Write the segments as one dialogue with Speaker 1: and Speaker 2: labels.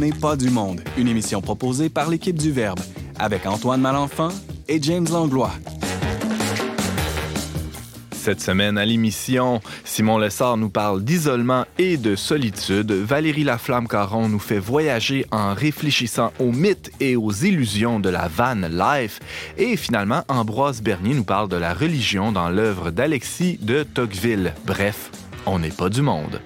Speaker 1: N'est pas du monde, une émission proposée par l'équipe du Verbe, avec Antoine Malenfant et James Langlois.
Speaker 2: Cette semaine à l'émission, Simon Lessard nous parle d'isolement et de solitude. Valérie Laflamme-Caron nous fait voyager en réfléchissant aux mythes et aux illusions de la van life. Et finalement, Ambroise Bernier nous parle de la religion dans l'œuvre d'Alexis de Tocqueville. Bref, on n'est pas du monde.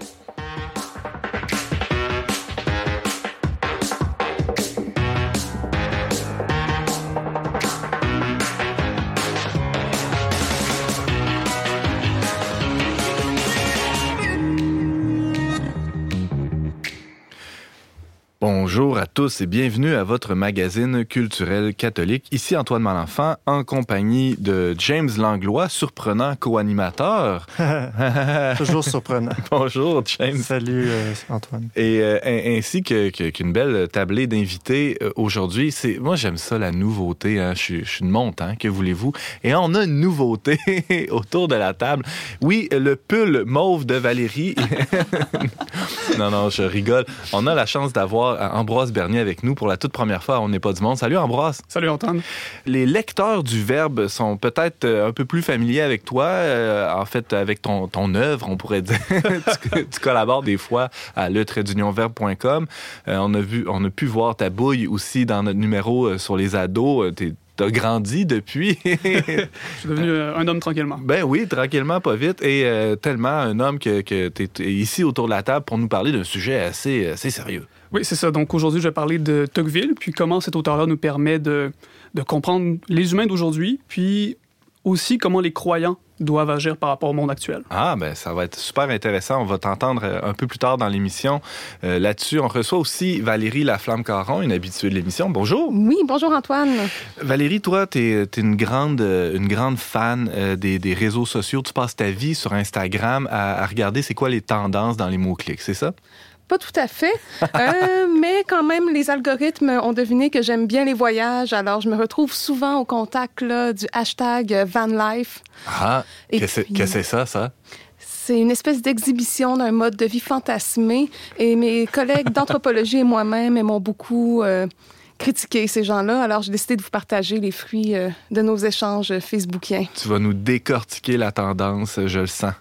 Speaker 2: Tous et bienvenue à votre magazine culturel catholique. Ici Antoine Malenfant en compagnie de James Langlois, surprenant co-animateur.
Speaker 3: Toujours surprenant.
Speaker 2: Bonjour James.
Speaker 3: Salut euh, Antoine.
Speaker 2: Et euh, ainsi que, qu'une belle tablée d'invités euh, aujourd'hui. C'est moi j'aime ça la nouveauté. Hein. Je, suis, je suis une monte, hein, que voulez-vous? Et on a une nouveauté autour de la table. Oui, le pull mauve de Valérie. non non, je rigole. On a la chance d'avoir Ambroise Avec nous pour la toute première fois. On n'est pas du monde. Salut Ambroise.
Speaker 4: Salut Antoine.
Speaker 2: Les lecteurs du Verbe sont peut-être euh, un peu plus familiers avec toi, euh, en fait avec ton, ton œuvre, on pourrait dire. tu, tu, collabores des fois à le-verbe.com. Euh, on a vu, on a pu voir ta bouille aussi dans notre numéro euh, sur les ados. T'es T'as grandi depuis.
Speaker 4: je suis devenu un homme tranquillement.
Speaker 2: Ben oui, tranquillement, pas vite. Et euh, tellement un homme que, que tu es ici autour de la table pour nous parler d'un sujet assez, assez sérieux.
Speaker 4: Oui, c'est ça. Donc aujourd'hui, je vais parler de Tocqueville, puis comment cet auteur-là nous permet de, de comprendre les humains d'aujourd'hui, puis aussi comment les croyants doivent agir par rapport au monde actuel.
Speaker 2: Ah, ben ça va être super intéressant. On va t'entendre euh, un peu plus tard dans l'émission euh, là-dessus. On reçoit aussi Valérie Laflamme-Caron, une habituée de l'émission. Bonjour.
Speaker 5: Oui, bonjour Antoine.
Speaker 2: Valérie, toi, tu es, es, une, grande, une grande fan euh, des, des, réseaux sociaux. Tu passes ta vie sur Instagram à, à regarder c'est quoi les tendances dans les mots-clics, c'est ça?
Speaker 5: Pas tout à fait, euh, mais quand même, les algorithmes ont deviné que j'aime bien les voyages, alors je me retrouve souvent au contact là, du hashtag VanLife.
Speaker 2: Ah, qu'est-ce que c'est ça, ça?
Speaker 5: C'est une espèce d'exhibition d'un mode de vie fantasmé, et mes collègues d'anthropologie et moi-même m'ont beaucoup... Euh, critiqué ces gens-là. Alors, j'ai décidé de vous partager les fruits euh, de nos échanges facebookiens.
Speaker 2: Tu vas nous décortiquer la tendance, je le sens.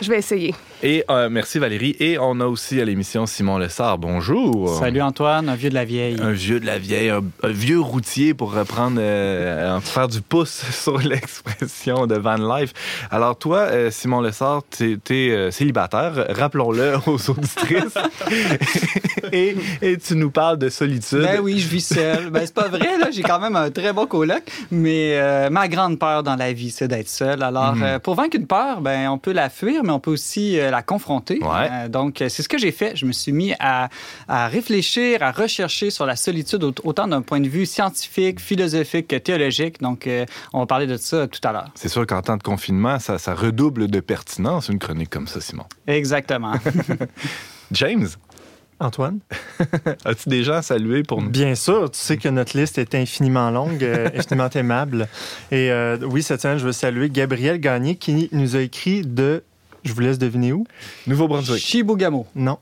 Speaker 5: Je vais essayer.
Speaker 2: Et euh, merci Valérie. Et on a aussi à l'émission Simon Lessard. Bonjour.
Speaker 3: Salut Antoine, un vieux de la vieille.
Speaker 2: Un vieux de la vieille, un, un vieux routier pour reprendre, euh, faire du pouce sur l'expression de Van Life. Alors toi, euh, Simon Lessard, tu es, célibataire, rappelons-le aux auditrices. et, et, tu nous parles de solitude.
Speaker 6: Ben oui, je vis seul. ben c'est pas vrai, là. J'ai quand même un très bon coloc. Mais ma grande peur dans la vie, c'est d'être seul. Alors,
Speaker 2: Mhm.
Speaker 6: pour vaincre une peur, ben on peut la fuir, mais on peut aussi la confronter.
Speaker 2: Ouais.
Speaker 6: Euh, donc, c'est ce que j'ai fait. Je me suis mis à, à, réfléchir, à rechercher sur la solitude, autant d'un point de vue scientifique, philosophique que théologique. Donc, euh, on va parler de ça tout à l'heure.
Speaker 2: C'est sûr qu'en temps de confinement, ça, ça, redouble de pertinence, une chronique comme ça, Simon.
Speaker 6: Exactement.
Speaker 2: James?
Speaker 3: Antoine?
Speaker 2: As-tu déjà salué pour nous?
Speaker 3: Bien sûr, tu sais que notre liste est infiniment longue, euh, infiniment aimable. Et euh, oui, cette semaine, je veux saluer Gabriel Gagné qui nous a écrit de je vous laisse deviner où?
Speaker 2: Nouveau-Brunswick.
Speaker 6: Chibougamau.
Speaker 3: Non.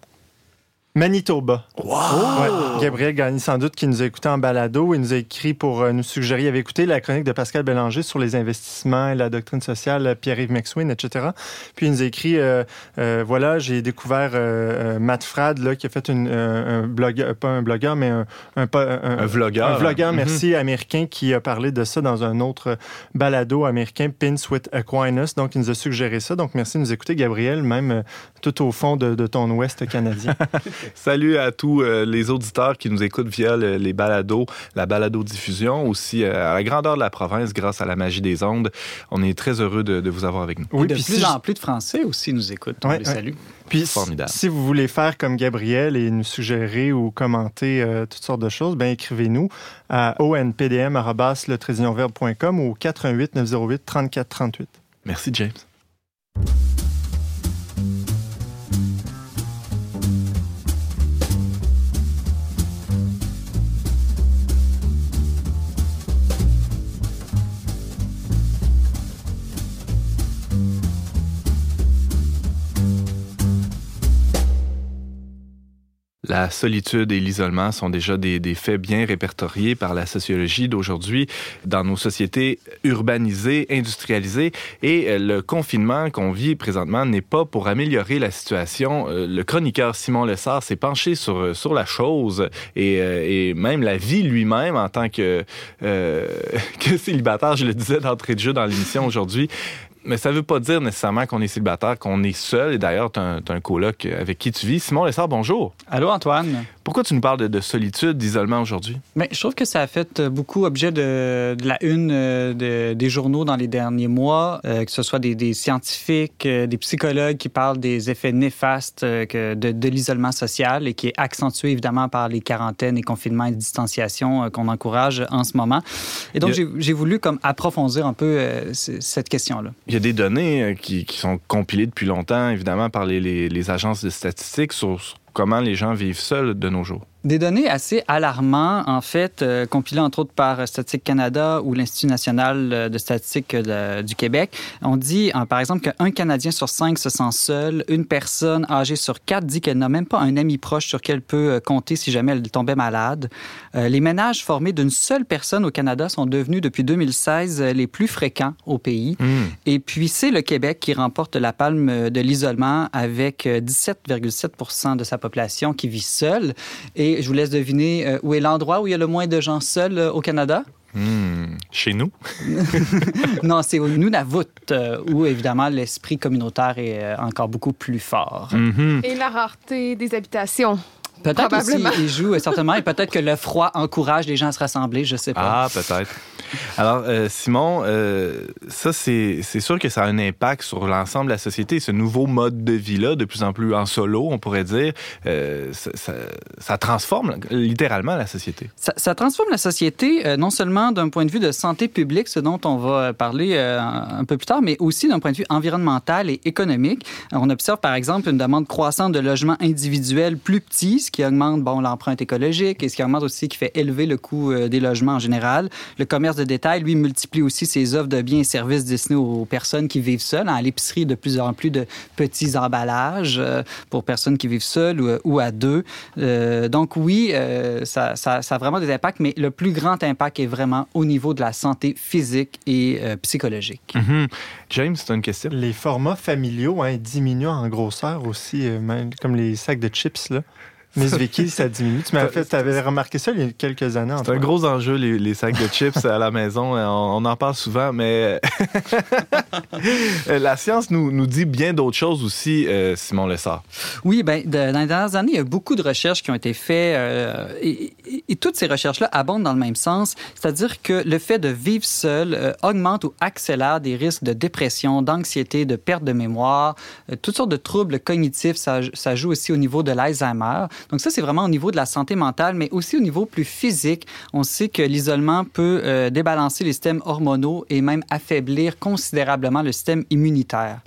Speaker 3: Manitoba.
Speaker 2: Wow!
Speaker 3: Ouais. Gabriel Gagné, sans doute, qui nous a écouté en balado. Il nous a écrit pour euh, nous suggérer. Il avait écouté la chronique de Pascal Bélanger sur les investissements et la doctrine sociale, Pierre-Yves McSween, etc. Puis il nous a écrit euh, euh, voilà, j'ai découvert euh, Matt Frad, là, qui a fait une, un blogueur, pas un blogueur, mais un, un,
Speaker 2: un, un vlogueur.
Speaker 3: Un vlogueur, merci, mm -hmm. américain, qui a parlé de ça dans un autre balado américain, Pins with Aquinas. Donc, il nous a suggéré ça. Donc, merci de nous écouter, Gabriel, même euh, tout au fond de, de ton ouest canadien.
Speaker 2: Salut à tous euh, les auditeurs qui nous écoutent via le, les balados, la balado-diffusion, aussi euh, à la grandeur de la province grâce à la magie des ondes. On est très heureux de, de vous avoir avec nous.
Speaker 6: Oui, de plus si en plus de Français aussi nous écoutent.
Speaker 3: Ouais,
Speaker 6: les salue.
Speaker 3: Puis Formidable. si vous voulez faire comme Gabriel et nous suggérer ou commenter euh, toutes sortes de choses, ben écrivez-nous à onpdm@letradionverbe.com ou au 418 908 34 38.
Speaker 2: Merci James. La solitude et l'isolement sont déjà des, faits bien répertoriés par la sociologie d'aujourd'hui dans nos sociétés urbanisées, industrialisées, et euh, le confinement qu'on vit présentement n'est pas pour améliorer la situation. Euh, le chroniqueur Simon Lessard s'est penché sur, euh, sur la chose et, même la vie lui-même en tant que, que célibataire, je le disais d'entrée de jeu dans l'émission aujourd'hui, mais ça ne veut pas dire nécessairement qu'on est célibataire, qu'on est seul. Et d'ailleurs, tu as, un coloc avec qui tu vis. Simon Lessard, bonjour.
Speaker 6: Allô, Antoine.
Speaker 2: Pourquoi tu nous parles de, de solitude, d'isolement aujourd'hui?
Speaker 6: Mais je trouve que ça a fait beaucoup objet de, de la une de, des journaux dans les derniers mois, euh, que ce soit des, des scientifiques, euh, des psychologues qui parlent des effets néfastes euh, que de, l'isolement social et qui est accentué évidemment par les quarantaines et confinements et distanciation qu'on encourage en ce moment. Et donc, a... j'ai voulu comme approfondir un peu cette question-là.
Speaker 2: Il y a des données qui, qui, sont compilées depuis longtemps, évidemment, par les, les, les agences de statistiques sur comment les gens vivent seuls de nos jours.
Speaker 6: Des données assez alarmantes, en fait, euh, compilées entre autres par Statistique Canada ou l'Institut national de statistique de, du Québec. On dit, par exemple, qu'un Canadien sur cinq se sent seul. Une personne âgée sur quatre dit qu'elle n'a même pas un ami proche sur qui elle peut compter si jamais elle tombait malade. Euh, les ménages formés d'une seule personne au Canada sont devenus depuis 2016 les plus fréquents au pays.
Speaker 2: Mmh.
Speaker 6: Et puis, c'est le Québec qui remporte la palme de l'isolement avec 17,7% de sa population qui vit seule. Et je vous laisse deviner euh, où est l'endroit où il y a le moins de gens seuls euh, au Canada?
Speaker 2: Mmh. Chez nous?
Speaker 6: non, c'est au Nunavut, euh, où évidemment l'esprit communautaire est euh, encore beaucoup plus fort.
Speaker 2: Mmh.
Speaker 5: Et la rareté des habitations.
Speaker 6: Peut-être aussi, il joue certainement, et peut-être que le froid encourage les gens à se rassembler, je sais pas.
Speaker 2: Ah, peut-être. Alors, euh, Simon, euh, ça, c'est sûr que ça a un impact sur l'ensemble de la société. Ce nouveau mode de vie-là, de plus en plus en solo, on pourrait dire, euh, ça, ça, ça, transforme littéralement la société.
Speaker 6: Ça, ça transforme la société, euh, non seulement d'un point de vue de santé publique, ce dont on va parler euh, un peu plus tard, mais aussi d'un point de vue environnemental et économique. On observe, par exemple, une demande croissante de logements individuels plus petits, ce qui augmente bon, l'empreinte écologique et ce qui augmente aussi, qui fait élever le coût euh, des logements en général. Le commerce de détail, lui, multiplie aussi ses offres de biens et services destinés aux personnes qui vivent seules. À l'épicerie, de plus en plus de petits emballages euh, pour personnes qui vivent seules ou, ou à deux. Euh, donc oui, euh, ça, ça, ça, a vraiment des impacts, mais le plus grand impact est vraiment au niveau de la santé physique et euh, psychologique.
Speaker 2: Mm -hmm. James, c'est une question.
Speaker 3: Les formats familiaux hein, diminuent en grosseur aussi, euh, même comme les sacs de chips. Là. Miss Vicky, ça diminue. Tu m'avais fait, avais remarqué ça il y a quelques années.
Speaker 2: C'est un gros enjeu, les, les, sacs de chips à la maison. On, on, en parle souvent, mais la science nous, nous dit bien d'autres choses aussi, euh, Simon Lessard.
Speaker 6: Oui, ben, de, dans les dernières années, il y a beaucoup de recherches qui ont été faites euh, et, et, et, toutes ces recherches-là abondent dans le même sens, c'est-à-dire que le fait de vivre seul euh, augmente ou accélère des risques de dépression, d'anxiété, de perte de mémoire, euh, toutes sortes de troubles cognitifs. Ça, ça joue aussi au niveau de l'Alzheimer. Donc ça, c'est vraiment au niveau de la santé mentale, mais aussi au niveau plus physique. On sait que l'isolement peut euh, débalancer les systèmes hormonaux et même affaiblir considérablement le système immunitaire.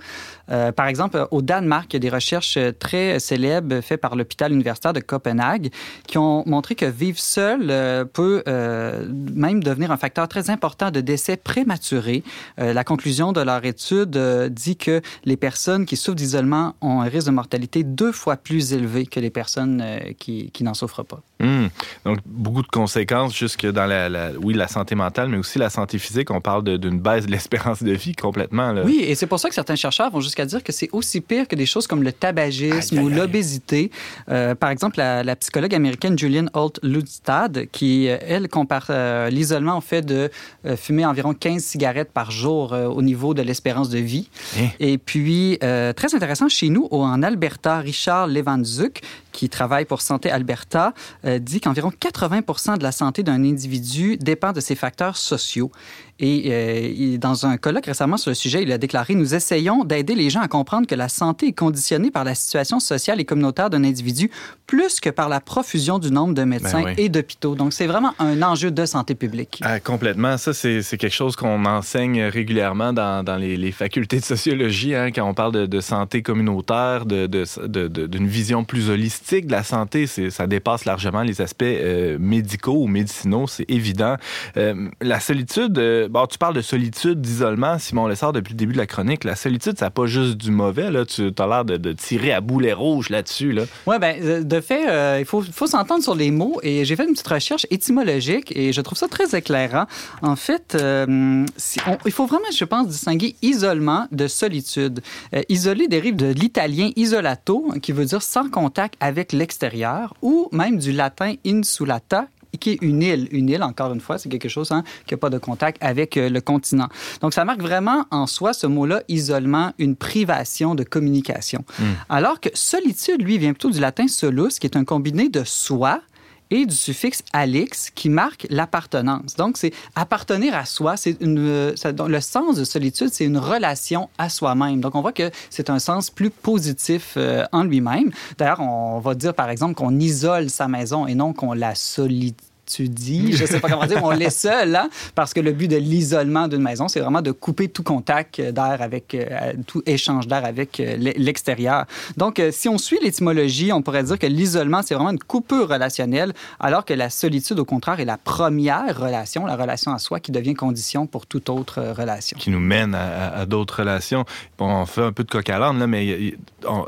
Speaker 6: Euh, par exemple, au Danemark, il y a des recherches très célèbres faites par l'hôpital universitaire de Copenhague qui ont montré que vivre seul euh, peut euh, même devenir un facteur très important de décès prématuré. Euh, la conclusion de leur étude euh, dit que les personnes qui souffrent d'isolement ont un risque de mortalité deux fois plus élevé que les personnes euh, qui, qui n'en souffrent pas.
Speaker 2: Mmh. Donc, beaucoup de conséquences jusque dans la, la, oui, la santé mentale, mais aussi la santé physique. On parle d'une baisse de l'espérance de vie complètement. Là.
Speaker 6: Oui, et c'est pour ça que certains chercheurs vont jusqu'à dire que c'est aussi pire que des choses comme le tabagisme aïe, ou l'obésité. Euh, par exemple, la, la, psychologue américaine Julian Holt Ludstad, qui, elle, compare euh, l'isolement au fait de euh, fumer environ 15 cigarettes par jour euh, au niveau de l'espérance de vie.
Speaker 2: Hein?
Speaker 6: Et puis, euh, très intéressant, chez nous, en Alberta, Richard Levanzuk, qui travaille pour Santé Alberta, euh, dit qu'environ 80% de la santé d'un individu dépend de ses facteurs sociaux. Et euh, dans un colloque récemment sur le sujet, il a déclaré Nous essayons d'aider les gens à comprendre que la santé est conditionnée par la situation sociale et communautaire d'un individu plus que par la profusion du nombre de médecins
Speaker 2: ben oui.
Speaker 6: et d'hôpitaux. Donc, c'est vraiment un enjeu de santé publique.
Speaker 2: Ah, complètement. Ça, c'est quelque chose qu'on enseigne régulièrement dans, dans les, les, facultés de sociologie, hein, quand on parle de, de santé communautaire, d'une de, de, vision plus holistique de la, santé, ça dépasse largement les aspects euh, médicaux ou médicinaux, c'est évident. Euh, la solitude, bon, tu parles de solitude, d'isolement, Simon Lessard, depuis le début de la chronique. La solitude, ça n'a pas juste du mauvais. Là. Tu as l'air de, tirer à boulet rouge là-dessus. Là.
Speaker 6: Oui, ben, de fait, il faut, s'entendre sur les mots. Et j'ai fait une petite recherche étymologique et je trouve ça très éclairant. En fait, il faut vraiment, je pense, distinguer isolement de solitude. isoler dérive de l'italien isolato, qui veut dire sans contact avec l'extérieur, ou même du latin insulata, qui est une île. Une île, encore une fois, c'est quelque chose hein, qui n'a pas de contact avec euh, le continent. Donc, ça marque vraiment en soi, ce mot-là, isolement, une privation de communication. Hmm. Alors que solitude, lui, vient plutôt du latin solus, qui est un combiné de soi, et du suffixe alix qui marque l'appartenance. Donc, c'est appartenir à soi. C'est une, le sens de solitude, c'est une relation à soi-même. Donc, on voit que c'est un sens plus positif euh, en lui-même. D'ailleurs, on va dire, par exemple, qu'on isole sa maison et non qu'on la solide tu dis, je sais pas comment dire, on l'est seul, hein, parce que le but de l'isolement d'une maison, c'est vraiment de couper tout contact d'air avec, euh, tout échange d'air avec euh, l'extérieur. Donc, euh, si on suit l'étymologie, on pourrait dire que l'isolement, c'est vraiment une coupure relationnelle, alors que la solitude, au contraire, est la première relation, la relation à soi, qui devient condition pour toute autre relation.
Speaker 2: Qui nous mène à, d'autres relations. Bon, on fait un peu de coq à l'âne, mais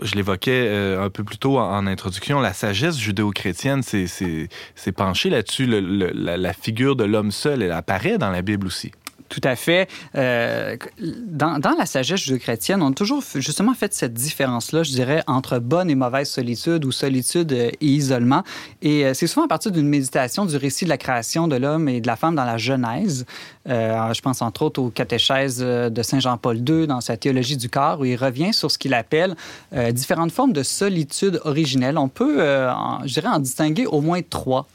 Speaker 2: je l'évoquais un peu plus tôt en, en introduction, la sagesse judéo-chrétienne s'est penchée là-dessus la, figure de l'homme seul, elle apparaît dans la Bible aussi.
Speaker 6: Tout à fait. Euh, dans, la sagesse judéo-chrétienne, on a toujours justement fait cette différence-là, je dirais, entre bonne et mauvaise solitude ou solitude et isolement. Et euh, c'est souvent à partir d'une méditation du récit de la création de l'homme et de la femme dans la Genèse. Euh, je pense entre autres au catéchèse de Saint Jean-Paul II dans sa théologie du corps, où il revient sur ce qu'il appelle différentes formes de solitude originelle. On peut, je dirais, en distinguer au moins trois.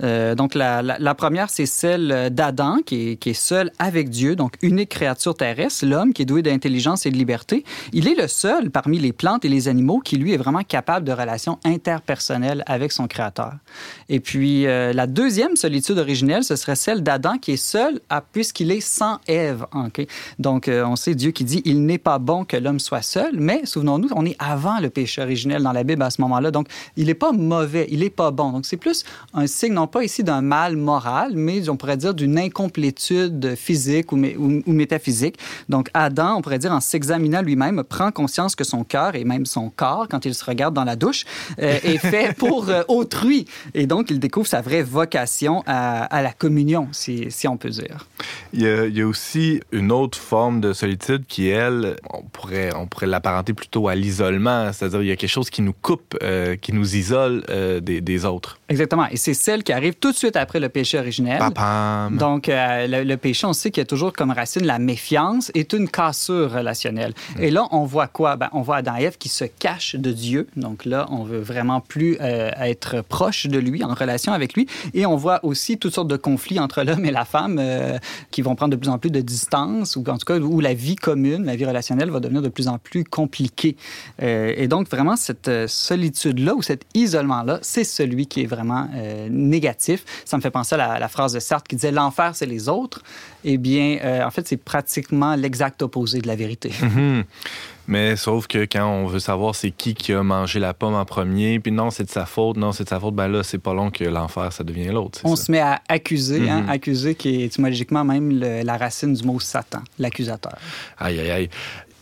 Speaker 6: donc la, première, c'est celle d'Adam, qui est seul avec Dieu, donc unique créature terrestre, l'homme qui est doué d'intelligence et de liberté. Il est le seul parmi les plantes et les animaux qui, lui, est vraiment capable de relations interpersonnelles avec son créateur. Et puis, euh, la deuxième solitude originelle, ce serait celle d'Adam qui est seul puisqu'il est sans Ève. Donc, euh, on sait Dieu qui dit, il n'est pas bon que l'homme soit seul, mais souvenons-nous, on est avant le péché originel dans la Bible à ce moment-là. Donc, il n'est pas mauvais, il n'est pas bon. Donc, c'est plus un signe, non pas ici d'un mal moral, mais on pourrait dire d'une incomplétude physique ou, métaphysique. Donc, Adam, on pourrait dire, en s'examinant lui-même, prend conscience que son cœur et même son corps, quand il se regarde dans la douche, euh, est fait pour euh, autrui. Et donc, il découvre sa vraie vocation à, la communion, si, on peut dire.
Speaker 2: Il y, a, aussi une autre forme de solitude qui, elle, on pourrait, on pourrait l'apparenter plutôt à l'isolement, c'est-à-dire il y a quelque chose qui nous coupe, euh, qui nous isole des, autres.
Speaker 6: Exactement. Et c'est celle qui arrive tout de suite après le péché originel.
Speaker 2: Papam.
Speaker 6: Donc, le, le, péché, on sait toujours comme racine la méfiance est une cassure relationnelle. Et là, on voit quoi? Ben, on voit Adam et Ève qui se cachent de Dieu. Donc là, on veut vraiment plus euh, être proche de lui, en relation avec lui. Et on voit aussi toutes sortes de conflits entre l'homme et la femme euh, qui vont prendre de plus en plus de distance, ou en tout cas où la vie commune, la vie relationnelle va devenir de plus en plus compliquée. Euh, et donc, vraiment, cette solitude-là ou cet isolement-là, c'est celui qui est vraiment négatif. Ça me fait penser à la phrase de Sartre qui disait L'enfer, c'est les autres eh bien, euh, en fait, c'est pratiquement l'exact opposé de la vérité.
Speaker 2: Mhm. Mais sauf que quand on veut savoir c'est qui qui a mangé la pomme en premier, puis non, c'est de sa faute, non, c'est de sa faute, ben là, c'est pas long que l'enfer, ça devient l'autre.
Speaker 6: On se met à accuser, hein, mhm. accuser qui est étymologiquement même la racine du mot Satan, l'accusateur.
Speaker 2: Aïe, aïe, aïe.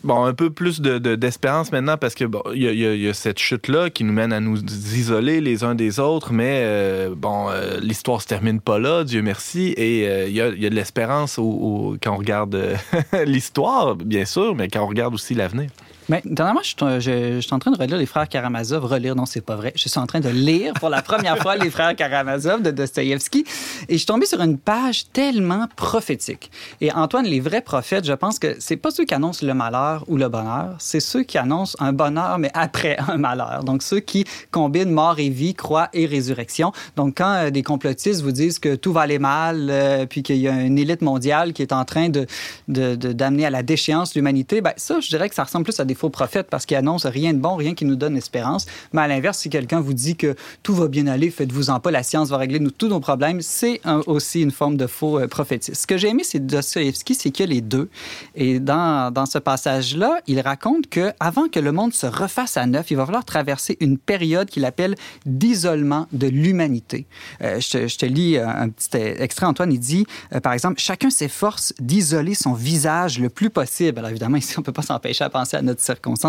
Speaker 2: Bon, un peu plus d'espérance de, maintenant parce que bon, il y, a cette chute-là qui nous mène à nous isoler les uns des autres, mais euh, bon, euh, l'histoire se termine pas là, Dieu merci, et euh, il y, a, de l'espérance quand on regarde l'histoire, bien sûr, mais quand on regarde aussi l'avenir.
Speaker 6: Mais dernièrement, je, suis en train de relire les frères Karamazov. Relire, non, c'est pas vrai. Je suis en train de lire pour la première fois les frères Karamazov de Dostoïevski. Et je suis tombé sur une page tellement prophétique. Et Antoine, les vrais prophètes, je pense que c'est pas ceux qui annoncent le malheur ou le bonheur, c'est ceux qui annoncent un bonheur, mais après un malheur. Donc, ceux qui combinent mort et vie, croix et résurrection. Donc, quand euh, des complotistes vous disent que tout va aller mal, euh, puis qu'il y a une élite mondiale qui est en train de, d'amener à la déchéance l'humanité, ben ça, je dirais que ça ressemble plus à des faux prophète parce qu'il annonce rien de bon, rien qui nous donne espérance. Mais à l'inverse, si quelqu'un vous dit que tout va bien aller, faites-vous-en pas, la science va régler nous, tous nos problèmes, c'est aussi une forme de faux euh, prophétisme. Ce que j'ai aimé, c'est Dostoevsky, c'est qu'il y a les deux. Et dans, dans ce passage-là, il raconte que avant que le monde se refasse à neuf, il va falloir traverser une période qu'il appelle d'isolement de l'humanité. Euh, je, te, lis un petit extrait, Antoine. Il dit, euh, par exemple, chacun s'efforce d'isoler son visage le plus possible. Alors évidemment, ici, on ne peut pas s'empêcher à penser à notre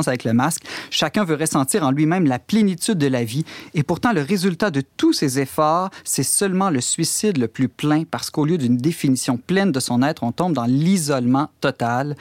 Speaker 6: avec le masque. Chacun veut ressentir en lui-même la plénitude de la vie. Et pourtant, le résultat de tous ces efforts, c'est seulement le suicide le plus plein parce qu'au lieu d'une définition pleine de son être, on tombe dans l'isolement total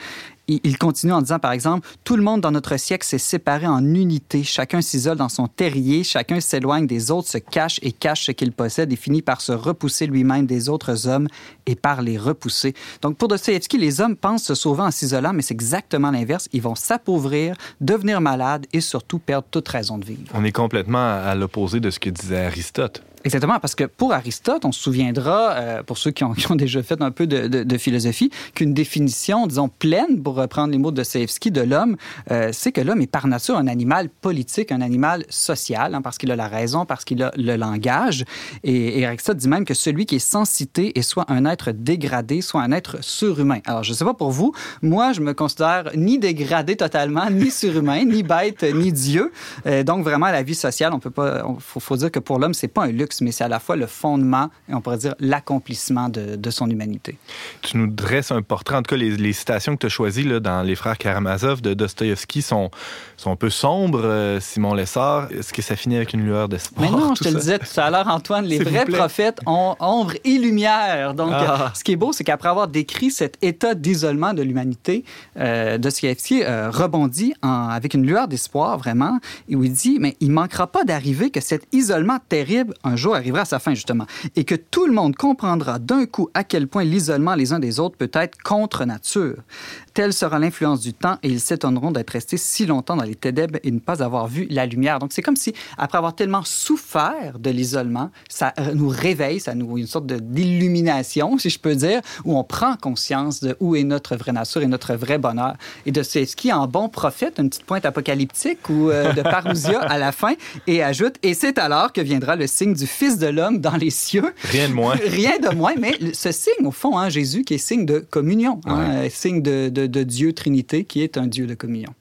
Speaker 6: il continue en disant, par exemple, Tout le monde dans notre siècle s'est séparé en unités. Chacun s'isole dans son terrier, chacun s'éloigne des autres, se cache et cache ce qu'il possède et finit par se repousser lui-même des autres hommes et par les repousser. Donc, pour Dostoevsky, les hommes pensent se sauver en s'isolant, mais c'est exactement l'inverse. Ils vont s'appauvrir, devenir malades et surtout perdre toute raison de vivre.
Speaker 2: On est complètement à l'opposé de ce que disait Aristote.
Speaker 6: Exactement, parce que pour Aristote, on se souviendra, euh, pour ceux qui ont, déjà fait un peu de, philosophie, qu'une définition, disons, pleine, pour reprendre les mots de Dostoevsky, de l'homme, euh, c'est que l'homme est par nature un animal politique, un animal social, hein, parce qu'il a la raison, parce qu'il a le langage. Et, Aristote dit même que celui qui est sans cité est soit un être dégradé, soit un être surhumain. Alors, je ne sais pas pour vous, moi, je me considère ni dégradé totalement, ni surhumain, ni bête, ni Dieu. Euh, donc, vraiment, la vie sociale, on peut pas... Il faut, faut dire que pour l'homme, c'est pas un luxe mais c'est à la fois le fondement et on pourrait dire l'accomplissement de, de, son humanité.
Speaker 2: Tu nous dresses un portrait. En tout cas, les, les citations que tu as choisies là, dans Les Frères Karamazov de Dostoïevski sont, sont un peu sombres. Euh, Simon Lessard, est-ce que ça finit avec une lueur d'espoir?
Speaker 6: Mais non, je te ça? le disais tout à l'heure, Antoine, les vrais prophètes ont ombre et lumière. Donc, ah. ce qui est beau, c'est qu'après avoir décrit cet état d'isolement de l'humanité, euh, Dostoïevski euh, rebondit en, avec une lueur d'espoir, vraiment, et où il dit, mais il manquera pas d'arriver que cet isolement terrible, un arrivera à sa fin, justement, et que tout le monde comprendra d'un coup à quel point l'isolement les uns des autres peut être contre nature. Telle sera l'influence du temps et ils s'étonneront d'être restés si longtemps dans les ténèbres et ne pas avoir vu la lumière. Donc, c'est comme si, après avoir tellement souffert de l'isolement, ça nous réveille, ça nous une sorte d'illumination, si je peux dire, où on prend conscience de où est notre vraie nature et notre vrai bonheur. Et de ce qui, en bon prophète, une petite pointe apocalyptique ou euh, de parousia à la fin, et ajoute, et c'est alors que viendra le signe du Fils de l'homme dans les cieux.
Speaker 2: Rien de moins.
Speaker 6: Rien de moins, mais ce signe, au fond, hein, Jésus, qui est signe de communion, hein, ouais. signe de, de, de, Dieu Trinité, qui est un Dieu de communion.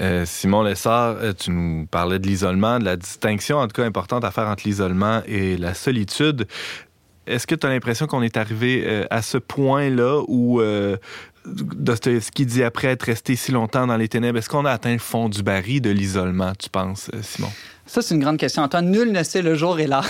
Speaker 2: Euh, Simon Lessard, tu nous parlais de l'isolement, de la distinction, en tout cas importante à faire entre l'isolement et la solitude. Est-ce que tu as l'impression qu'on est arrivé euh, à ce point-là où euh, Dostoevsky dit après être resté si longtemps dans les ténèbres, est-ce qu'on a atteint le fond du baril de l'isolement, tu penses, Simon?
Speaker 6: Ça, c'est une grande question. Antoine, nul ne sait le jour et l'heure.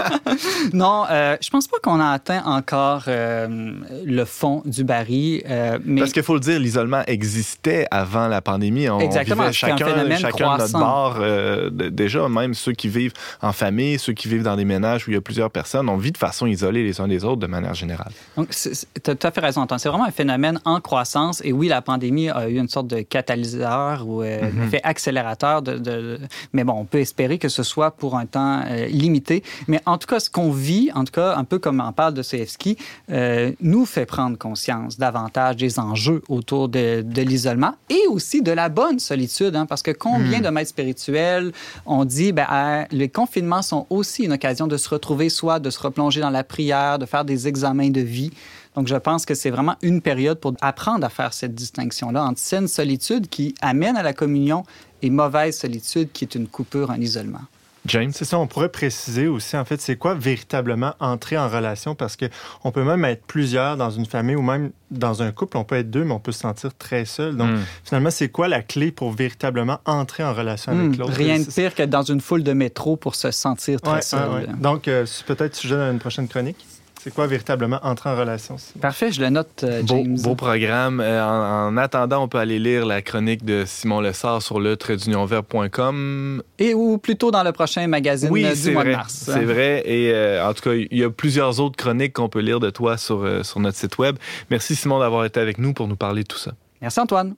Speaker 6: non, euh, je pense pas qu'on a atteint encore euh, le fond du baril. Euh, mais...
Speaker 2: Parce qu'il faut le dire, l'isolement existait avant la pandémie. On
Speaker 6: Exactement,
Speaker 2: vivait chacun,
Speaker 6: un
Speaker 2: chacun de notre bord. Euh, déjà, même ceux qui vivent en famille, ceux qui vivent dans des ménages où il y a plusieurs personnes, on vit de façon isolée les uns des autres de manière générale.
Speaker 6: Donc, tu as tout à fait raison, Antoine. C'est vraiment un phénomène en croissance. Et oui, la pandémie a eu une sorte de catalyseur ou mm -hmm. effet accélérateur. De, de... Mais bon, on peut espérer que ce soit pour un temps euh, limité. Mais en tout cas, ce qu'on vit, en tout cas, un peu comme on parle de CFSKI, euh, nous fait prendre conscience davantage des enjeux autour de, de l'isolement et aussi de la bonne solitude. Hein, parce que combien mmh. de maîtres spirituels ont dit, ben, euh, les confinements sont aussi une occasion de se retrouver, soit de se replonger dans la prière, de faire des examens de vie. Donc, je pense que c'est vraiment une période pour apprendre à faire cette distinction-là entre saine solitude qui amène à la communion et mauvaise solitude qui est une coupure, un isolement.
Speaker 3: James, c'est ça, on pourrait préciser aussi, en fait, c'est quoi véritablement entrer en relation? Parce que on peut même être plusieurs dans une famille ou même dans un couple, on peut être deux, mais on peut se sentir très seul. Donc, mm. finalement, c'est quoi la clé pour véritablement entrer en relation avec mm, l'autre?
Speaker 6: Rien de pire que dans une foule de métro pour se sentir très
Speaker 3: ouais,
Speaker 6: seul.
Speaker 3: Ouais, ouais. Donc, euh, peut-être sujet d'une prochaine chronique? C'est quoi véritablement entrer en relation?
Speaker 6: Parfait, je le note, euh, James.
Speaker 2: Beau, beau programme. Euh, en, en, attendant, on peut aller lire la chronique de Simon Lessard sur le traitdunionvert.com.
Speaker 6: Et ou plutôt dans le prochain magazine
Speaker 2: oui,
Speaker 6: du mois
Speaker 2: vrai,
Speaker 6: de mars.
Speaker 2: C'est vrai. Et euh, en tout cas, il y a plusieurs autres chroniques qu'on peut lire de toi sur, euh, sur notre site web. Merci Simon d'avoir été avec nous pour nous parler de tout ça.
Speaker 6: Merci Antoine.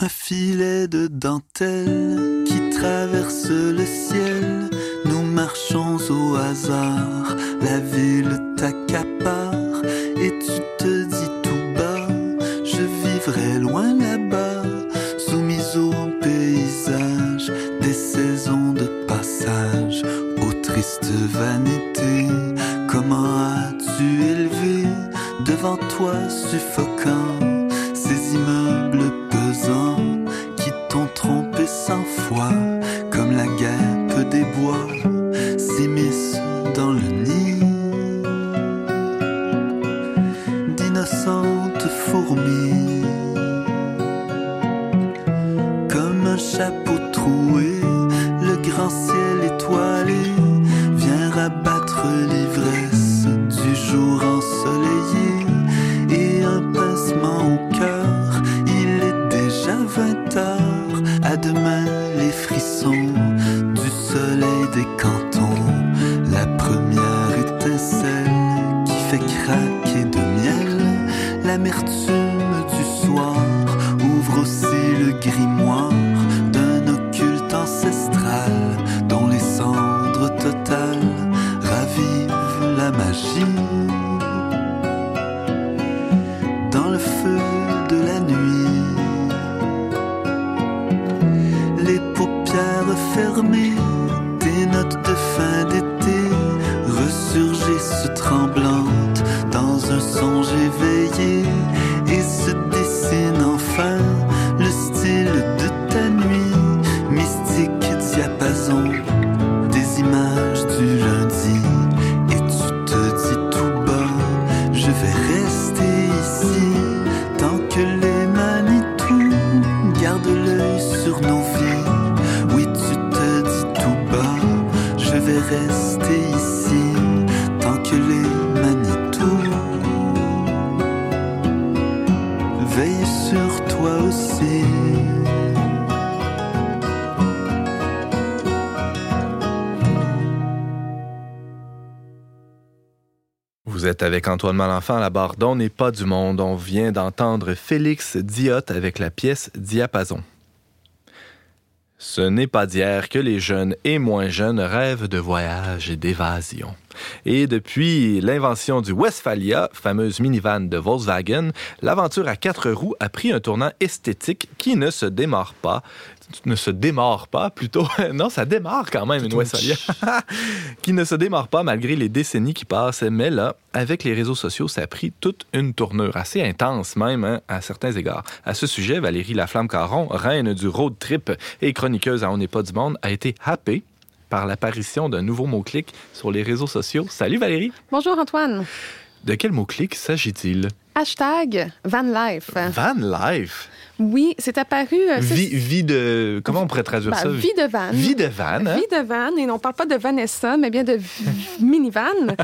Speaker 7: Un filet de dentelle qui traverse le ciel. Nous marchons au hasard, la ville t'accapare et tu te dis tout bas, je vivrai loin là-bas, soumise au
Speaker 8: paysage des saisons de passage, aux tristes vanités. Comment as-tu élevé devant toi suffocant ces immeubles pesants qui t'ont trompé cent fois, comme la guêpe des bois s'immisce dans le chapeau troué,
Speaker 2: Vous êtes avec Antoine Malenfant à la barre d'On n'est pas du monde. On vient d'entendre Félix Diotte avec la pièce Diapason. Ce n'est pas d'hier que les jeunes et moins jeunes rêvent de voyage et d'évasion. Et depuis l'invention du Westphalia, fameuse minivan de Volkswagen, l'aventure à quatre roues a pris un tournant esthétique qui ne se démarre pas ne se démarre pas, plutôt. non, ça démarre quand même, une Westphalia. qui ne se démarre pas malgré les décennies qui passent. Mais là, avec les réseaux sociaux, ça a pris toute une tournure, assez intense même, hein, à certains égards. À ce sujet, Valérie Laflamme-Caron, reine du road trip et chroniqueuse à On n'est pas du monde, a été happée par l'apparition d'un nouveau mot-clic sur les réseaux sociaux. Salut Valérie!
Speaker 5: Bonjour Antoine.
Speaker 2: De quel mot-clic s'agit-il?
Speaker 5: Hashtag Van Life. Oui, c'est apparu. euh,
Speaker 2: Vie, vie de. Comment on pourrait traduire
Speaker 5: Ben,
Speaker 2: ça?
Speaker 5: vie de van.
Speaker 2: Vie de van. hein?
Speaker 5: Vie de van, et on ne parle pas de Vanessa, mais bien de minivan.